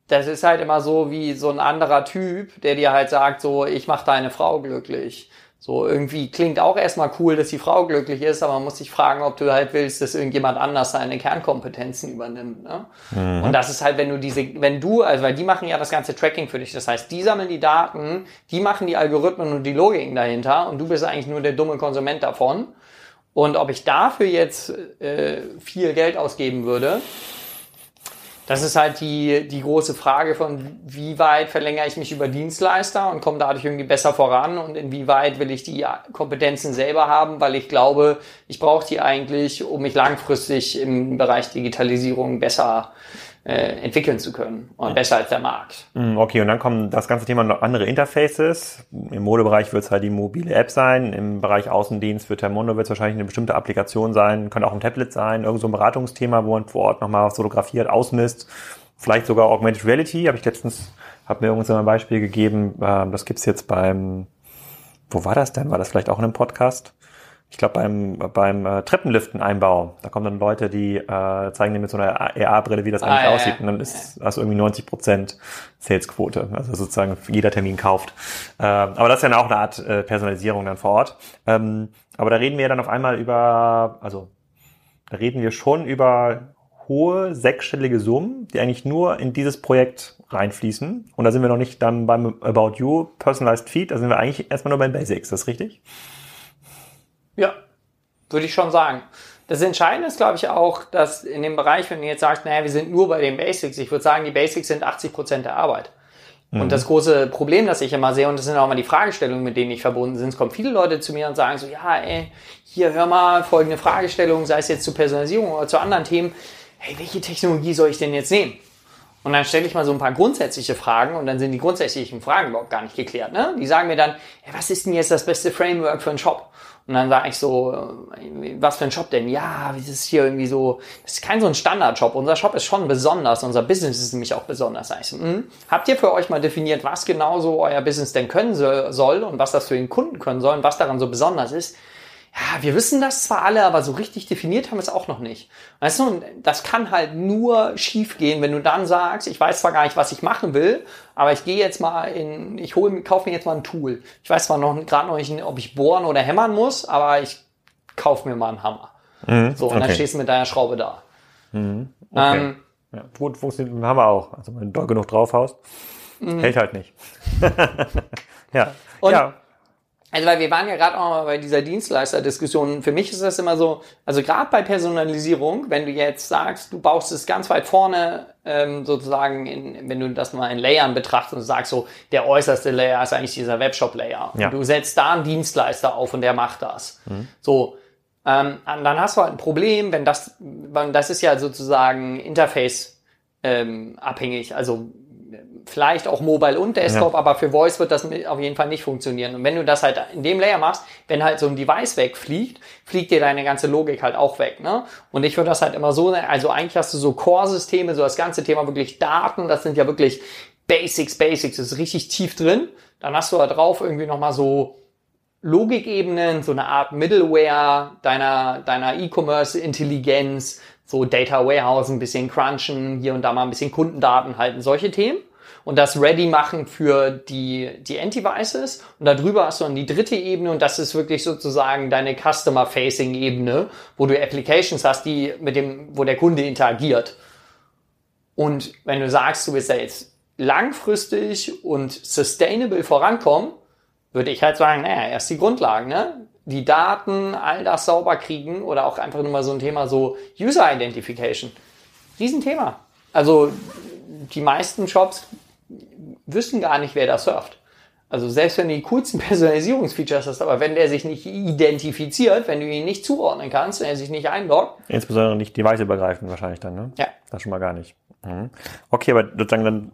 das ist halt immer so wie so ein anderer Typ, der dir halt sagt, so, ich mache deine Frau glücklich. So irgendwie klingt auch erstmal cool, dass die Frau glücklich ist, aber man muss sich fragen, ob du halt willst, dass irgendjemand anders seine Kernkompetenzen übernimmt. Ne? Mhm. Und das ist halt, wenn du diese, wenn du, also weil die machen ja das ganze Tracking für dich. Das heißt, die sammeln die Daten, die machen die Algorithmen und die Logiken dahinter und du bist eigentlich nur der dumme Konsument davon. Und ob ich dafür jetzt äh, viel Geld ausgeben würde, das ist halt die, die große Frage von, wie weit verlängere ich mich über Dienstleister und komme dadurch irgendwie besser voran und inwieweit will ich die Kompetenzen selber haben, weil ich glaube, ich brauche die eigentlich, um mich langfristig im Bereich Digitalisierung besser äh, entwickeln zu können und besser als der Markt. Mm, okay, und dann kommen das ganze Thema noch andere Interfaces. Im Modebereich wird es halt die mobile App sein. Im Bereich Außendienst für Termondo wird es wahrscheinlich eine bestimmte Applikation sein, könnte auch ein Tablet sein, irgend so ein Beratungsthema, wo man vor Ort nochmal was fotografiert, ausmisst. Vielleicht sogar Augmented Reality, habe ich letztens, habe mir irgendwann ein Beispiel gegeben, äh, das gibt's jetzt beim, wo war das denn? War das vielleicht auch in einem Podcast? Ich glaube beim beim äh, Treppenliften-Einbau, da kommen dann Leute, die äh, zeigen dir mit so einer AR-Brille, wie das eigentlich ah, aussieht, ja. und dann ist das irgendwie 90 Prozent Salesquote, also sozusagen jeder Termin kauft. Äh, aber das ist ja auch eine Art äh, Personalisierung dann vor Ort. Ähm, aber da reden wir dann auf einmal über, also da reden wir schon über hohe sechsstellige Summen, die eigentlich nur in dieses Projekt reinfließen. Und da sind wir noch nicht dann beim About You Personalized Feed, da sind wir eigentlich erstmal nur beim Basics, ist das richtig? Ja, würde ich schon sagen. Das Entscheidende ist, glaube ich, auch, dass in dem Bereich, wenn du jetzt sagst, naja, wir sind nur bei den Basics, ich würde sagen, die Basics sind 80 Prozent der Arbeit. Mhm. Und das große Problem, das ich immer sehe, und das sind auch mal die Fragestellungen, mit denen ich verbunden sind, es kommen viele Leute zu mir und sagen so, ja, ey, hier hör mal folgende Fragestellung, sei es jetzt zur Personalisierung oder zu anderen Themen, hey, welche Technologie soll ich denn jetzt nehmen? Und dann stelle ich mal so ein paar grundsätzliche Fragen und dann sind die grundsätzlichen Fragen überhaupt gar nicht geklärt. Ne? Die sagen mir dann, hey, was ist denn jetzt das beste Framework für einen Shop? Und dann sage ich so, äh, was für ein Shop denn? Ja, das ist hier irgendwie so, das ist kein so ein Standard-Shop. Unser Shop ist schon besonders. Unser Business ist nämlich auch besonders. Ich so, hm? Habt ihr für euch mal definiert, was genau so euer Business denn können soll und was das für den Kunden können soll und was daran so besonders ist? Ja, wir wissen das zwar alle, aber so richtig definiert haben wir es auch noch nicht. Weißt du, das kann halt nur schief gehen, wenn du dann sagst, ich weiß zwar gar nicht, was ich machen will, aber ich gehe jetzt mal in, ich hole, kaufe mir jetzt mal ein Tool. Ich weiß zwar noch gerade noch nicht, ob ich bohren oder hämmern muss, aber ich kaufe mir mal einen Hammer. Mhm, so, und okay. dann stehst du mit deiner Schraube da. Mhm, okay. ähm, ja, gut funktioniert mit dem Hammer auch. Also wenn du doll genug draufhaust, mhm. hält halt nicht. [laughs] ja. Und ja. Also weil wir waren ja gerade auch mal bei dieser Dienstleisterdiskussion. Für mich ist das immer so, also gerade bei Personalisierung, wenn du jetzt sagst, du baust es ganz weit vorne, ähm, sozusagen, in, wenn du das mal in Layern betrachtest und sagst so, der äußerste Layer ist eigentlich dieser Webshop-Layer. Ja. Und du setzt da einen Dienstleister auf und der macht das. Mhm. So, ähm, dann hast du halt ein Problem, wenn das, das ist ja sozusagen Interface ähm, abhängig. Also vielleicht auch Mobile und Desktop, ja. aber für Voice wird das auf jeden Fall nicht funktionieren. Und wenn du das halt in dem Layer machst, wenn halt so ein Device wegfliegt, fliegt dir deine ganze Logik halt auch weg. Ne? Und ich würde das halt immer so, also eigentlich hast du so Core-Systeme, so das ganze Thema wirklich Daten, das sind ja wirklich Basics, Basics, das ist richtig tief drin. Dann hast du da drauf irgendwie nochmal so Logikebenen, so eine Art Middleware deiner, deiner E-Commerce-Intelligenz, so Data Warehouse, ein bisschen crunchen, hier und da mal ein bisschen Kundendaten halten, solche Themen und das ready machen für die, die End-Devices. Und darüber hast du dann die dritte Ebene und das ist wirklich sozusagen deine Customer-Facing-Ebene, wo du Applications hast, die mit dem, wo der Kunde interagiert. Und wenn du sagst, du willst da jetzt langfristig und sustainable vorankommen, würde ich halt sagen, naja, erst die Grundlagen, ne? Die Daten, all das sauber kriegen oder auch einfach nur mal so ein Thema so User Identification. Riesenthema. Also die meisten Shops wissen gar nicht, wer da surft. Also selbst wenn du die coolsten [laughs] Personalisierungsfeatures hast, aber wenn der sich nicht identifiziert, wenn du ihn nicht zuordnen kannst, wenn er sich nicht einloggt. Insbesondere nicht device-übergreifend wahrscheinlich dann, ne? Ja. Das schon mal gar nicht. Mhm. Okay, aber sozusagen dann,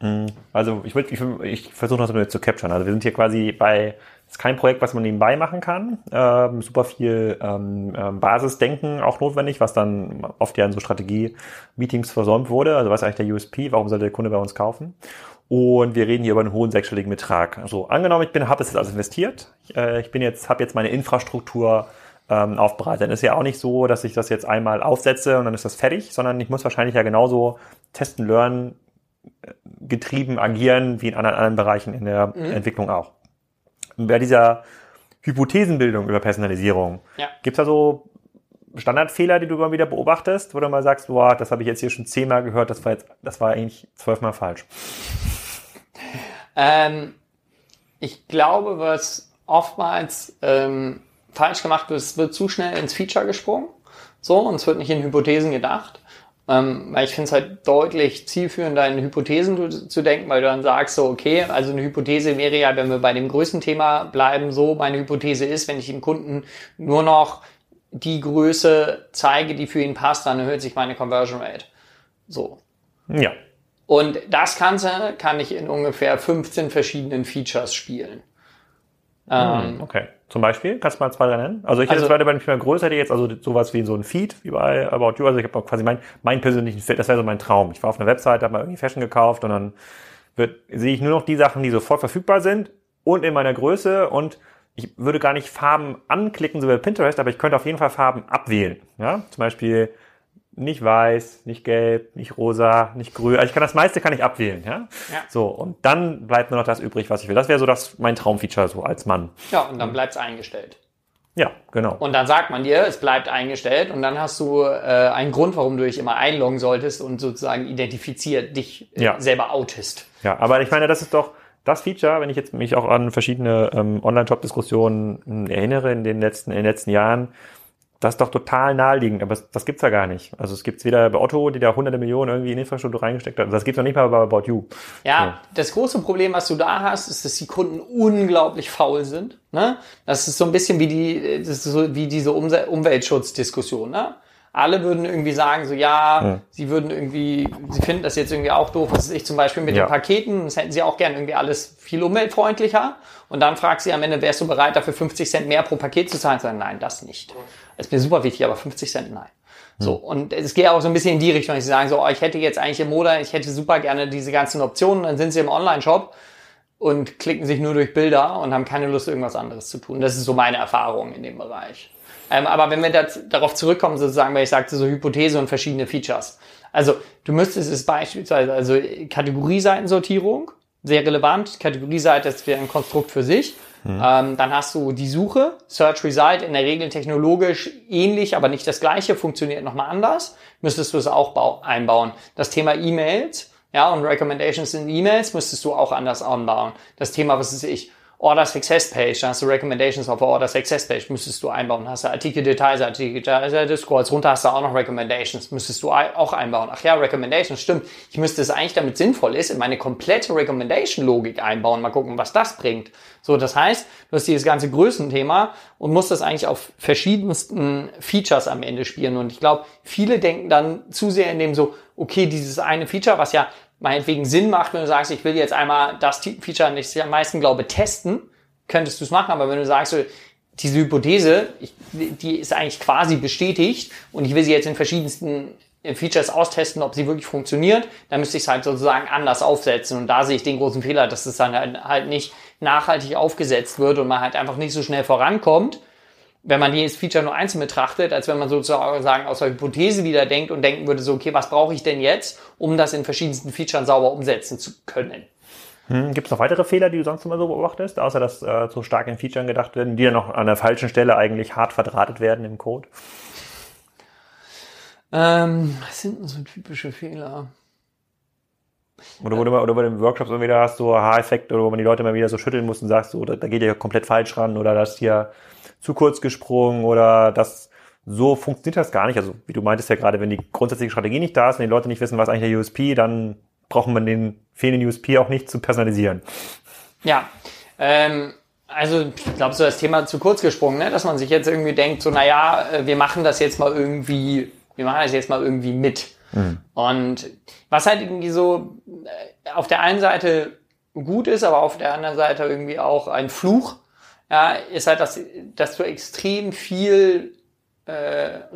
mh, also ich, würd, ich, ich versuche das nur zu capturen. Also wir sind hier quasi bei, ist kein Projekt, was man nebenbei machen kann. Ähm, super viel ähm, ähm Basisdenken auch notwendig, was dann oft ja in so Strategie-Meetings versäumt wurde. Also was ist eigentlich der USP? Warum sollte der Kunde bei uns kaufen? Und wir reden hier über einen hohen sechsstelligen Betrag. Also angenommen, ich bin, habe das jetzt alles investiert. Ich, äh, ich bin jetzt, habe jetzt meine Infrastruktur ähm, aufbereitet. Dann ist ja auch nicht so, dass ich das jetzt einmal aufsetze und dann ist das fertig, sondern ich muss wahrscheinlich ja genauso testen, lernen, äh, getrieben agieren wie in anderen, anderen Bereichen in der mhm. Entwicklung auch. Bei dieser Hypothesenbildung über Personalisierung, ja. gibt es da so Standardfehler, die du immer wieder beobachtest, wo du mal sagst, boah, das habe ich jetzt hier schon zehnmal gehört, das war jetzt, das war eigentlich zwölfmal falsch? Ähm, ich glaube, was oftmals ähm, falsch gemacht wird, es wird zu schnell ins Feature gesprungen. So, und es wird nicht in Hypothesen gedacht. Ähm, weil ich finde es halt deutlich zielführender, in Hypothesen zu, denken, weil du dann sagst so, okay, also eine Hypothese wäre ja, wenn wir bei dem größten Thema bleiben, so, meine Hypothese ist, wenn ich dem Kunden nur noch die Größe zeige, die für ihn passt, dann erhöht sich meine Conversion Rate. So. Ja. Und das Ganze kann ich in ungefähr 15 verschiedenen Features spielen. Hm, ähm, okay. Zum Beispiel, kannst du mal zwei nennen? Also ich hätte also, jetzt bei dem größer, hätte jetzt also sowas wie so ein Feed, wie bei About You. Also ich habe quasi mein, mein persönlichen, das wäre so mein Traum. Ich war auf einer Webseite, habe mal irgendwie Fashion gekauft und dann wird, sehe ich nur noch die Sachen, die sofort verfügbar sind und in meiner Größe und ich würde gar nicht Farben anklicken, so wie bei Pinterest, aber ich könnte auf jeden Fall Farben abwählen. Ja, zum Beispiel nicht weiß, nicht gelb, nicht rosa, nicht grün. Also ich kann das meiste kann ich abwählen, ja? ja. So und dann bleibt nur noch das übrig, was ich will. Das wäre so das mein Traumfeature so als Mann. Ja, und dann bleibt's eingestellt. Ja, genau. Und dann sagt man dir, es bleibt eingestellt und dann hast du äh, einen Grund, warum du dich immer einloggen solltest und sozusagen identifiziert dich äh, Ja. selber outest. Ja, aber ich meine, das ist doch das Feature, wenn ich jetzt mich auch an verschiedene ähm, Online-Shop-Diskussionen erinnere in den letzten, in den letzten Jahren, das ist doch total naheliegend, aber das, gibt's ja gar nicht. Also es gibt's weder bei Otto, die da hunderte Millionen irgendwie in Infrastruktur reingesteckt hat, das gibt's noch nicht mal bei About You. Ja, das große Problem, was du da hast, ist, dass die Kunden unglaublich faul sind. Ne? Das ist so ein bisschen wie die, das ist so wie diese Umse- Umweltschutzdiskussion. Ne? Alle würden irgendwie sagen, so ja, Ja. sie würden irgendwie, sie finden das jetzt irgendwie auch doof, was ich zum Beispiel mit Ja. den Paketen, das hätten sie auch gern irgendwie alles viel umweltfreundlicher. Und dann fragst du sie am Ende, wärst du bereit, dafür 50 Cent mehr pro Paket zu zahlen? Sagen, nein, das nicht. Ist mir super wichtig, aber 50 Cent nein. So, und es geht auch so ein bisschen in die Richtung, dass sie sagen so, oh, ich hätte jetzt eigentlich im Moda, ich hätte super gerne diese ganzen Optionen, dann sind sie im Online-Shop und klicken sich nur durch Bilder und haben keine Lust, irgendwas anderes zu tun. Das ist so meine Erfahrung in dem Bereich. Ähm, aber wenn wir das, darauf zurückkommen, sozusagen, weil ich sagte, so Hypothese und verschiedene Features. Also, du müsstest es beispielsweise, also Kategorieseitensortierung, sehr relevant. Kategorieseite ist wieder ein Konstrukt für sich. Ähm, dann hast du die Suche, Search Result, in der Regel technologisch ähnlich, aber nicht das gleiche, funktioniert nochmal anders. Müsstest du es auch bau- einbauen. Das Thema E-Mails, ja, und Recommendations in E-Mails müsstest du auch anders anbauen. Das Thema, was ist ich, Order Success Page, da hast du Recommendations auf der Order Success Page, müsstest du einbauen. Hast du Artikel Details, Artikel Details, scrollst runter, hast du auch noch Recommendations, müsstest du auch einbauen. Ach ja, Recommendations, stimmt. Ich müsste es eigentlich, damit sinnvoll ist, in meine komplette Recommendation-Logik einbauen. Mal gucken, was das bringt. So, das heißt, du hast dieses ganze Größenthema und musst das eigentlich auf verschiedensten Features am Ende spielen. Und ich glaube, viele denken dann zu sehr in dem so, okay, dieses eine Feature, was ja meinetwegen Sinn macht, wenn du sagst, ich will jetzt einmal das Feature, an das ich am meisten glaube, testen, könntest du es machen. Aber wenn du sagst, diese Hypothese, ich, die ist eigentlich quasi bestätigt und ich will sie jetzt in verschiedensten äh, Features austesten, ob sie wirklich funktioniert, dann müsste ich es halt sozusagen anders aufsetzen. Und da sehe ich den großen Fehler, dass es dann halt- halt nicht nachhaltig aufgesetzt wird und man halt einfach nicht so schnell vorankommt, wenn man jedes Feature nur einzeln betrachtet, als wenn man sozusagen aus der Hypothese wieder denkt und denken würde, so, okay, was brauche ich denn jetzt, um das in verschiedensten Features sauber umsetzen zu können? Hm, Gibt es noch weitere Fehler, die du sonst immer so beobachtest, außer dass äh, so stark in Features gedacht werden, die dann noch an der falschen Stelle eigentlich hart verdrahtet werden im Code? Ähm, was sind denn so typische Fehler? Oder wo du, oder bei den Workshops immer wieder hast, so Haareffekt, oder wo man die Leute mal wieder so schütteln muss und sagst, so, da, da geht ihr komplett falsch ran, oder das hier zu kurz gesprungen, oder das, so funktioniert das gar nicht. Also, wie du meintest ja gerade, wenn die grundsätzliche Strategie nicht da ist, wenn die Leute nicht wissen, was eigentlich der USP, dann braucht man den fehlenden USP auch nicht zu personalisieren. Ja, ähm, also ich glaube, so das Thema zu kurz gesprungen, ne? dass man sich jetzt irgendwie denkt, so naja, äh, wir machen das jetzt mal irgendwie, wir machen das jetzt mal irgendwie mit. Und was halt irgendwie so äh, auf der einen Seite gut ist, aber auf der anderen Seite irgendwie auch ein Fluch, ja, ist halt, dass, dass du extrem viel äh,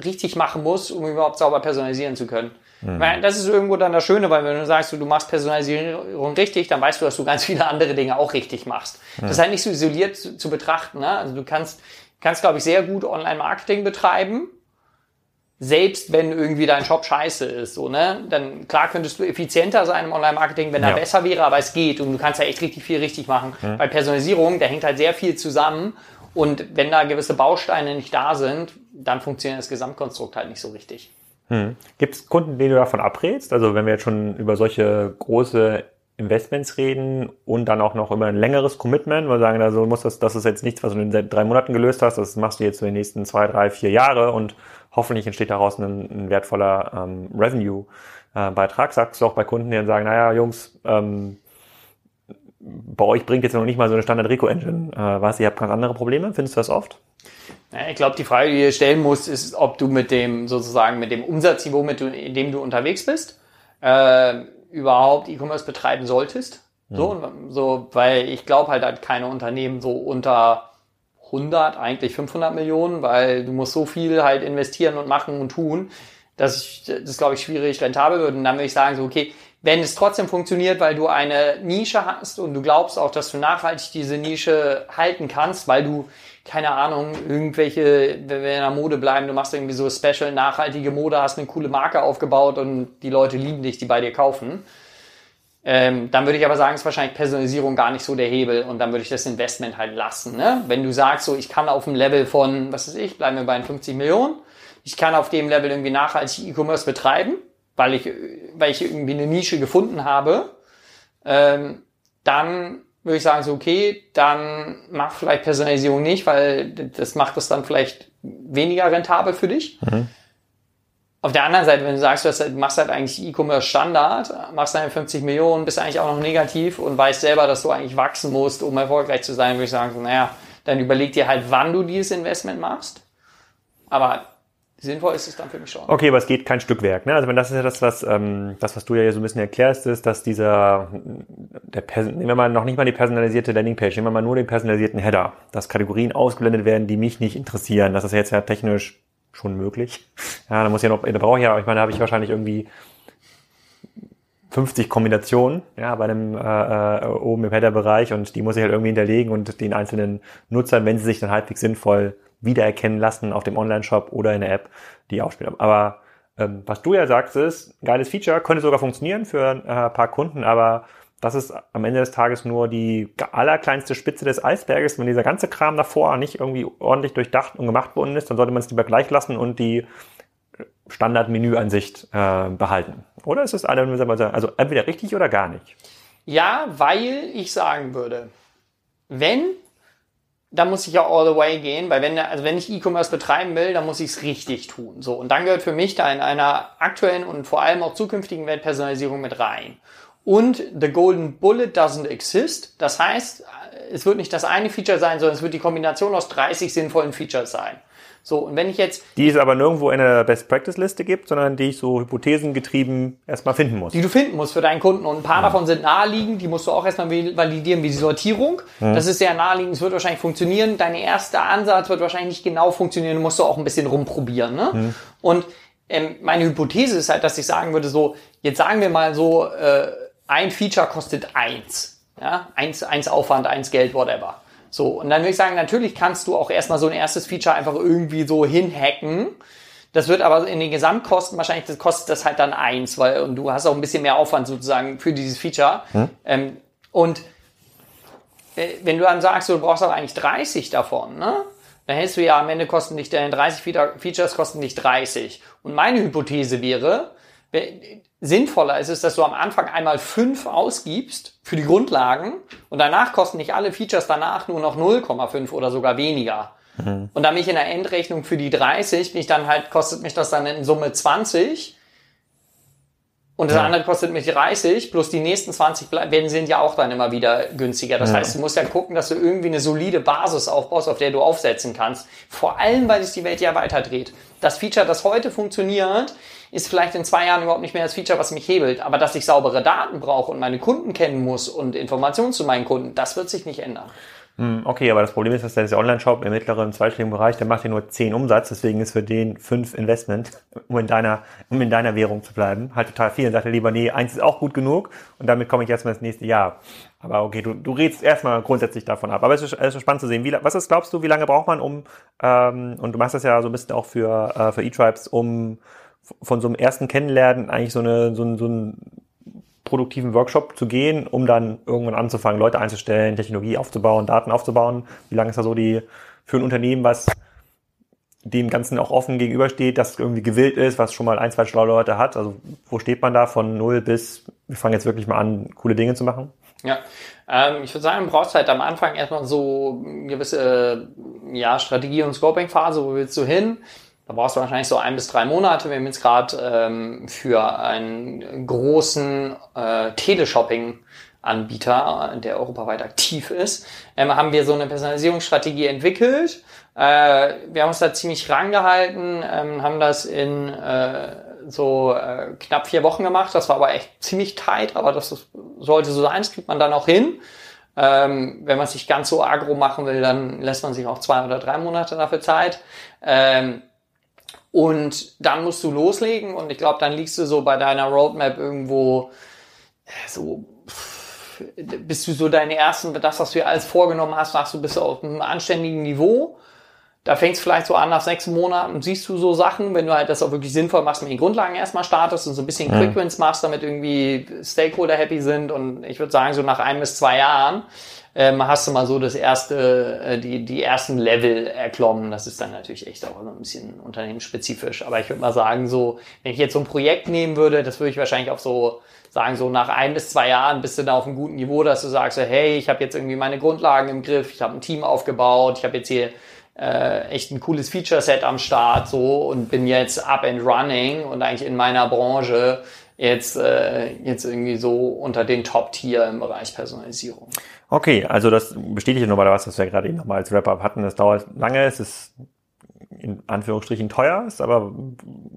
richtig machen musst, um überhaupt sauber personalisieren zu können. Weil Das ist irgendwo dann das Schöne, weil wenn du sagst, du, du machst Personalisierung richtig, dann weißt du, dass du ganz viele andere Dinge auch richtig machst. Das ist halt nicht so isoliert zu, zu betrachten. Ne? Also du kannst, kannst glaube ich, sehr gut Online-Marketing betreiben, selbst wenn irgendwie dein Shop scheiße ist, so, ne? Dann, klar könntest du effizienter sein im Online-Marketing, wenn er Ja. besser wäre, aber es geht und du kannst ja echt richtig viel richtig machen. Bei Personalisierung, da hängt halt sehr viel zusammen und wenn da gewisse Bausteine nicht da sind, dann funktioniert das Gesamtkonstrukt halt nicht so richtig. Gibt es Kunden, denen du davon abrätst? Also wenn wir jetzt schon über solche große Investments reden und dann auch noch über ein längeres Commitment, weil wir sagen, also muss das, das ist jetzt nichts, was du in den drei Monaten gelöst hast, das machst du jetzt für die nächsten zwei, drei, vier Jahre und hoffentlich entsteht daraus ein, ein wertvoller ähm, Revenue-Beitrag. Sagst du auch bei Kunden, die dann sagen, naja, Jungs, ähm, bei euch bringt jetzt noch nicht mal so eine Standard-Rico-Engine äh, was, ihr habt ganz andere Probleme? Findest du das oft? Ich glaube, die Frage, die du stellen musst, ist, ob du mit dem sozusagen mit dem Umsatzniveau, mit dem du unterwegs bist, äh, überhaupt E-Commerce betreiben solltest. So, so, weil ich glaube halt, hat keine Unternehmen so unter 100, eigentlich 500 Millionen, weil du musst so viel halt investieren und machen und tun, dass ich, das glaube ich schwierig rentabel wird. Und dann würde ich sagen so, okay, wenn es trotzdem funktioniert, weil du eine Nische hast und du glaubst auch, dass du nachhaltig diese Nische halten kannst, weil du keine Ahnung, irgendwelche, wenn wir in der Mode bleiben, du machst irgendwie so special, nachhaltige Mode, hast eine coole Marke aufgebaut und die Leute lieben dich, die bei dir kaufen. Ähm, dann würde ich aber sagen, ist wahrscheinlich Personalisierung gar nicht so der Hebel und dann würde ich das Investment halt lassen. Ne? Wenn du sagst, so ich kann auf dem Level von, was weiß ich, bleiben wir bei 50 Millionen, ich kann auf dem Level irgendwie nachhaltig E-Commerce betreiben, weil ich, weil ich irgendwie eine Nische gefunden habe, ähm, dann würde ich sagen, so okay, dann mach vielleicht Personalisierung nicht, weil das macht es dann vielleicht weniger rentabel für dich. Mhm. Auf der anderen Seite, wenn du sagst, du machst halt eigentlich E-Commerce Standard, machst deine 50 Millionen, bist eigentlich auch noch negativ und weißt selber, dass du eigentlich wachsen musst, um erfolgreich zu sein, würde ich sagen, so, naja, dann überleg dir halt, wann du dieses Investment machst. Aber Sinnvoll ist es dann für mich schon. Okay, aber es geht kein Stückwerk. Ne? Also wenn das ist ja das, was ähm, das, was du ja so ein bisschen erklärst, ist, dass dieser, der nehmen wir mal noch nicht mal die personalisierte Landingpage, nehmen wir mal nur den personalisierten Header, dass Kategorien ausgeblendet werden, die mich nicht interessieren. Das ist jetzt ja technisch schon möglich. Ja, da muss ja noch, da brauche ich ja, ich meine, da habe ich wahrscheinlich irgendwie 50 Kombinationen, ja, bei einem äh, äh, oben im Header-Bereich und die muss ich halt irgendwie hinterlegen und den einzelnen Nutzern, wenn sie sich dann halbwegs sinnvoll wiedererkennen lassen auf dem Online-Shop oder in der App, die ausspielen. Aber ähm, was du ja sagst, ist, geiles Feature, könnte sogar funktionieren für äh, ein paar Kunden, aber das ist am Ende des Tages nur die allerkleinste Spitze des Eisberges. Wenn dieser ganze Kram davor nicht irgendwie ordentlich durchdacht und gemacht worden ist, dann sollte man es lieber gleich lassen und die Standard-Menü-Ansicht äh, behalten. Oder ist es also entweder richtig oder gar nicht? Ja, weil ich sagen würde, wenn da muss ich ja all the way gehen, weil wenn, also wenn ich E-Commerce betreiben will, dann muss ich es richtig tun. So. Und dann gehört für mich da in einer aktuellen und vor allem auch zukünftigen Weltpersonalisierung mit rein. Und the golden bullet doesn't exist. Das heißt, es wird nicht das eine Feature sein, sondern es wird die Kombination aus 30 sinnvollen Features sein. So, und wenn ich jetzt. Die es aber nirgendwo in der Best Practice Liste gibt, sondern die ich so hypothesengetrieben erstmal finden muss. Die du finden musst für deinen Kunden. Und ein paar ja. davon sind naheliegend, die musst du auch erstmal validieren, wie die Sortierung. Ja. Das ist sehr naheliegend, es wird wahrscheinlich funktionieren. Dein erster Ansatz wird wahrscheinlich nicht genau funktionieren, du musst du auch ein bisschen rumprobieren. Ne? Ja. Und ähm, meine Hypothese ist halt, dass ich sagen würde, so, jetzt sagen wir mal so, äh, ein Feature kostet eins. Ja, eins, eins Aufwand, eins Geld, whatever. So, und dann würde ich sagen, natürlich kannst du auch erstmal so ein erstes Feature einfach irgendwie so hinhacken. Das wird aber in den Gesamtkosten wahrscheinlich, das kostet das halt dann eins, weil und du hast auch ein bisschen mehr Aufwand sozusagen für dieses Feature. Hm. Ähm, und äh, wenn du dann sagst, du brauchst aber eigentlich 30 davon, ne? Dann hältst du ja am Ende kosten dich deine 30 Features kosten dich 30. Und meine Hypothese wäre, sinnvoller ist es, dass du am Anfang einmal fünf ausgibst für die Grundlagen und danach kosten nicht alle Features danach nur noch 0,5 oder sogar weniger. Mhm. Und damit ich in der Endrechnung für die 30 bin ich dann halt, kostet mich das dann in Summe 20 und das ja. andere kostet mich 30, plus die nächsten 20 werden, sind ja auch dann immer wieder günstiger. Das ja. heißt, du musst ja gucken, dass du irgendwie eine solide Basis aufbaust, auf der du aufsetzen kannst. Vor allem, weil sich die Welt ja weiter dreht. Das Feature, das heute funktioniert, ist vielleicht in zwei Jahren überhaupt nicht mehr das Feature, was mich hebelt. Aber dass ich saubere Daten brauche und meine Kunden kennen muss und Informationen zu meinen Kunden, das wird sich nicht ändern. Hm, okay, aber das Problem ist, dass der Online-Shop im mittleren zweistelligen Bereich, der macht ja nur 10 Umsatz, deswegen ist für den 5 Investment, um in deiner, um in deiner Währung zu bleiben, halt total viel. Und sagt er lieber, nee, eins ist auch gut genug und damit komme ich erstmal ins nächste Jahr. Aber okay, du, du redest erstmal grundsätzlich davon ab. Aber es ist, es ist spannend zu sehen. Wie, was ist, glaubst du, wie lange braucht man, um, ähm, und du machst das ja so ein bisschen auch für, äh, für E-Tribes, um von so einem ersten Kennenlernen eigentlich so eine, so ein, so ein produktiven Workshop zu gehen, um dann irgendwann anzufangen, Leute einzustellen, Technologie aufzubauen, Daten aufzubauen? Wie lange ist da so die für ein Unternehmen, was dem Ganzen auch offen gegenübersteht, das irgendwie gewillt ist, was schon mal ein, zwei schlaue Leute hat? Also wo steht man da von null bis, wir fangen jetzt wirklich mal an, coole Dinge zu machen? Ja, ähm, ich würde sagen, du brauchst halt am Anfang erstmal so eine gewisse ja, Strategie- und Scoping-Phase, wo willst du hin? Da brauchst du wahrscheinlich so ein bis drei Monate. Wir haben jetzt gerade ähm, für einen großen äh, Teleshopping-Anbieter, der europaweit aktiv ist, ähm, haben wir so eine Personalisierungsstrategie entwickelt. Äh, wir haben uns da ziemlich rangehalten, ähm, haben das in äh, so äh, knapp vier Wochen gemacht. Das war aber echt ziemlich tight, aber das ist, sollte so sein, das kriegt man dann auch hin. Ähm, wenn man sich ganz so agro machen will, dann lässt man sich auch zwei oder drei Monate dafür Zeit. Ähm, und dann musst du loslegen und ich glaube, dann liegst du so bei deiner Roadmap irgendwo äh, so bist du so deine ersten, das, was du dir alles vorgenommen hast, sagst du, bist du auf einem anständigen Niveau. da fängt es vielleicht so an, nach sechs Monaten siehst du so Sachen, wenn du halt das auch wirklich sinnvoll machst, mit den Grundlagen erstmal startest und so ein bisschen Quick Wins machst, damit irgendwie Stakeholder happy sind. Und ich würde sagen, so nach ein bis zwei Jahren ähm, hast du mal so das erste, äh, die, die ersten Level erklommen. Das ist dann natürlich echt auch so ein bisschen unternehmensspezifisch. Aber ich würde mal sagen, so, wenn ich jetzt so ein Projekt nehmen würde, das würde ich wahrscheinlich auch so sagen, so nach ein bis zwei Jahren bist du da auf einem guten Niveau, dass du sagst, so, hey, ich habe jetzt irgendwie meine Grundlagen im Griff, ich habe ein Team aufgebaut, ich habe jetzt hier äh, echt ein cooles Feature-Set am Start so und bin jetzt up and running und eigentlich in meiner Branche jetzt, äh, jetzt irgendwie so unter den Top-Tier im Bereich Personalisierung. Okay, also das bestätigt nochmal was, was wir gerade eben nochmal als Wrap-Up hatten. Das dauert lange, es ist in Anführungsstrichen teuer, ist aber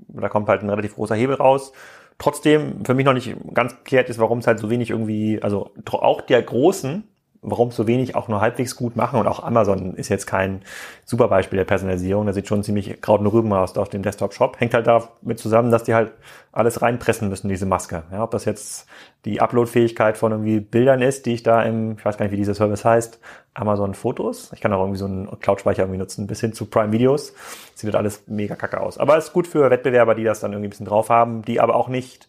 da kommt halt ein relativ großer Hebel raus. Trotzdem für mich noch nicht ganz geklärt ist, warum es halt so wenig irgendwie, also auch der großen warum so wenig auch nur halbwegs gut machen. Und auch Amazon ist jetzt kein super Beispiel der Personalisierung. Da sieht schon ziemlich Kraut und Rüben aus auf dem Desktop-Shop. Hängt halt damit zusammen, dass die halt alles reinpressen müssen, diese Maske. Ja, ob das jetzt die Upload-Fähigkeit von irgendwie Bildern ist, die ich da im, ich weiß gar nicht, wie dieser Service heißt, Amazon Fotos. Ich kann auch irgendwie so einen Cloud-Speicher irgendwie nutzen, bis hin zu Prime Videos. Sieht halt alles mega kacke aus. Aber ist gut für Wettbewerber, die das dann irgendwie ein bisschen drauf haben, die aber auch nicht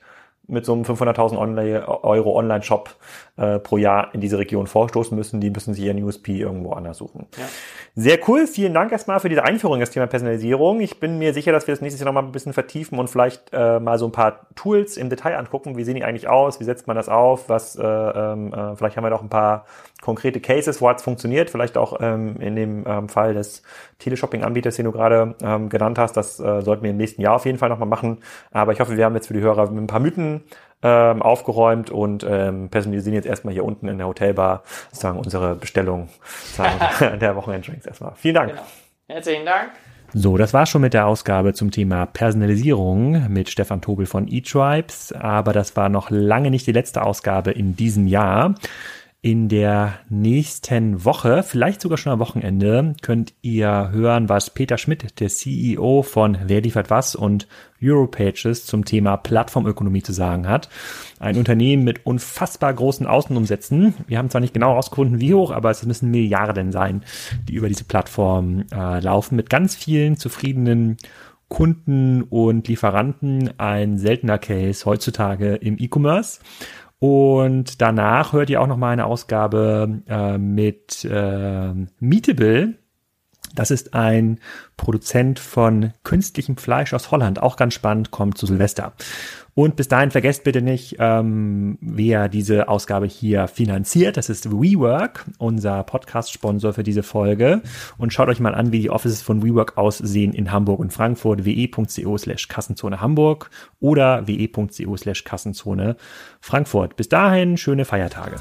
mit so einem 500.000 Euro Online-Shop äh, pro Jahr in diese Region vorstoßen müssen. Die müssen sich ihren USP irgendwo anders suchen. Ja. Sehr cool. Vielen Dank erstmal für diese Einführung in das Thema Personalisierung. Ich bin mir sicher, dass wir das nächstes Jahr nochmal ein bisschen vertiefen und vielleicht äh, mal so ein paar Tools im Detail angucken. Wie sehen die eigentlich aus? Wie setzt man das auf? Was, äh, ähm, äh, vielleicht haben wir noch ein paar konkrete Cases, wo es funktioniert. Vielleicht auch ähm, in dem ähm, Fall des Teleshopping-Anbieters, den du gerade ähm, genannt hast. Das äh, sollten wir im nächsten Jahr auf jeden Fall nochmal machen. Aber ich hoffe, wir haben jetzt für die Hörer ein paar Mythen ähm, aufgeräumt und ähm, personalisieren jetzt erstmal hier unten in der Hotelbar sozusagen unsere Bestellung sagen, [laughs] der Wochenenddrinks erstmal. Vielen Dank. Genau. Herzlichen Dank. So, das war schon mit der Ausgabe zum Thema Personalisierung mit Stefan Tobel von eTribes, aber das war noch lange nicht die letzte Ausgabe in diesem Jahr. In der nächsten Woche, vielleicht sogar schon am Wochenende, könnt ihr hören, was Peter Schmidt, der CEO von Wer liefert was und Europages zum Thema Plattformökonomie zu sagen hat. Ein Unternehmen mit unfassbar großen Außenumsätzen. Wir haben zwar nicht genau herausgefunden, wie hoch, aber es müssen Milliarden sein, die über diese Plattform äh, laufen, mit ganz vielen zufriedenen Kunden und Lieferanten. Ein seltener Case heutzutage im E-Commerce. Und danach hört ihr auch noch mal eine Ausgabe äh, mit äh, Meetable. Das ist ein Produzent von künstlichem Fleisch aus Holland. Auch ganz spannend, kommt zu Silvester. Und bis dahin vergesst bitte nicht, ähm, wer diese Ausgabe hier finanziert. Das ist WeWork, unser Podcast-Sponsor für diese Folge. Und schaut euch mal an, wie die Offices von WeWork aussehen in Hamburg und Frankfurt. we.co slash Kassenzone Hamburg oder we.co slash Kassenzone Frankfurt. Bis dahin, schöne Feiertage.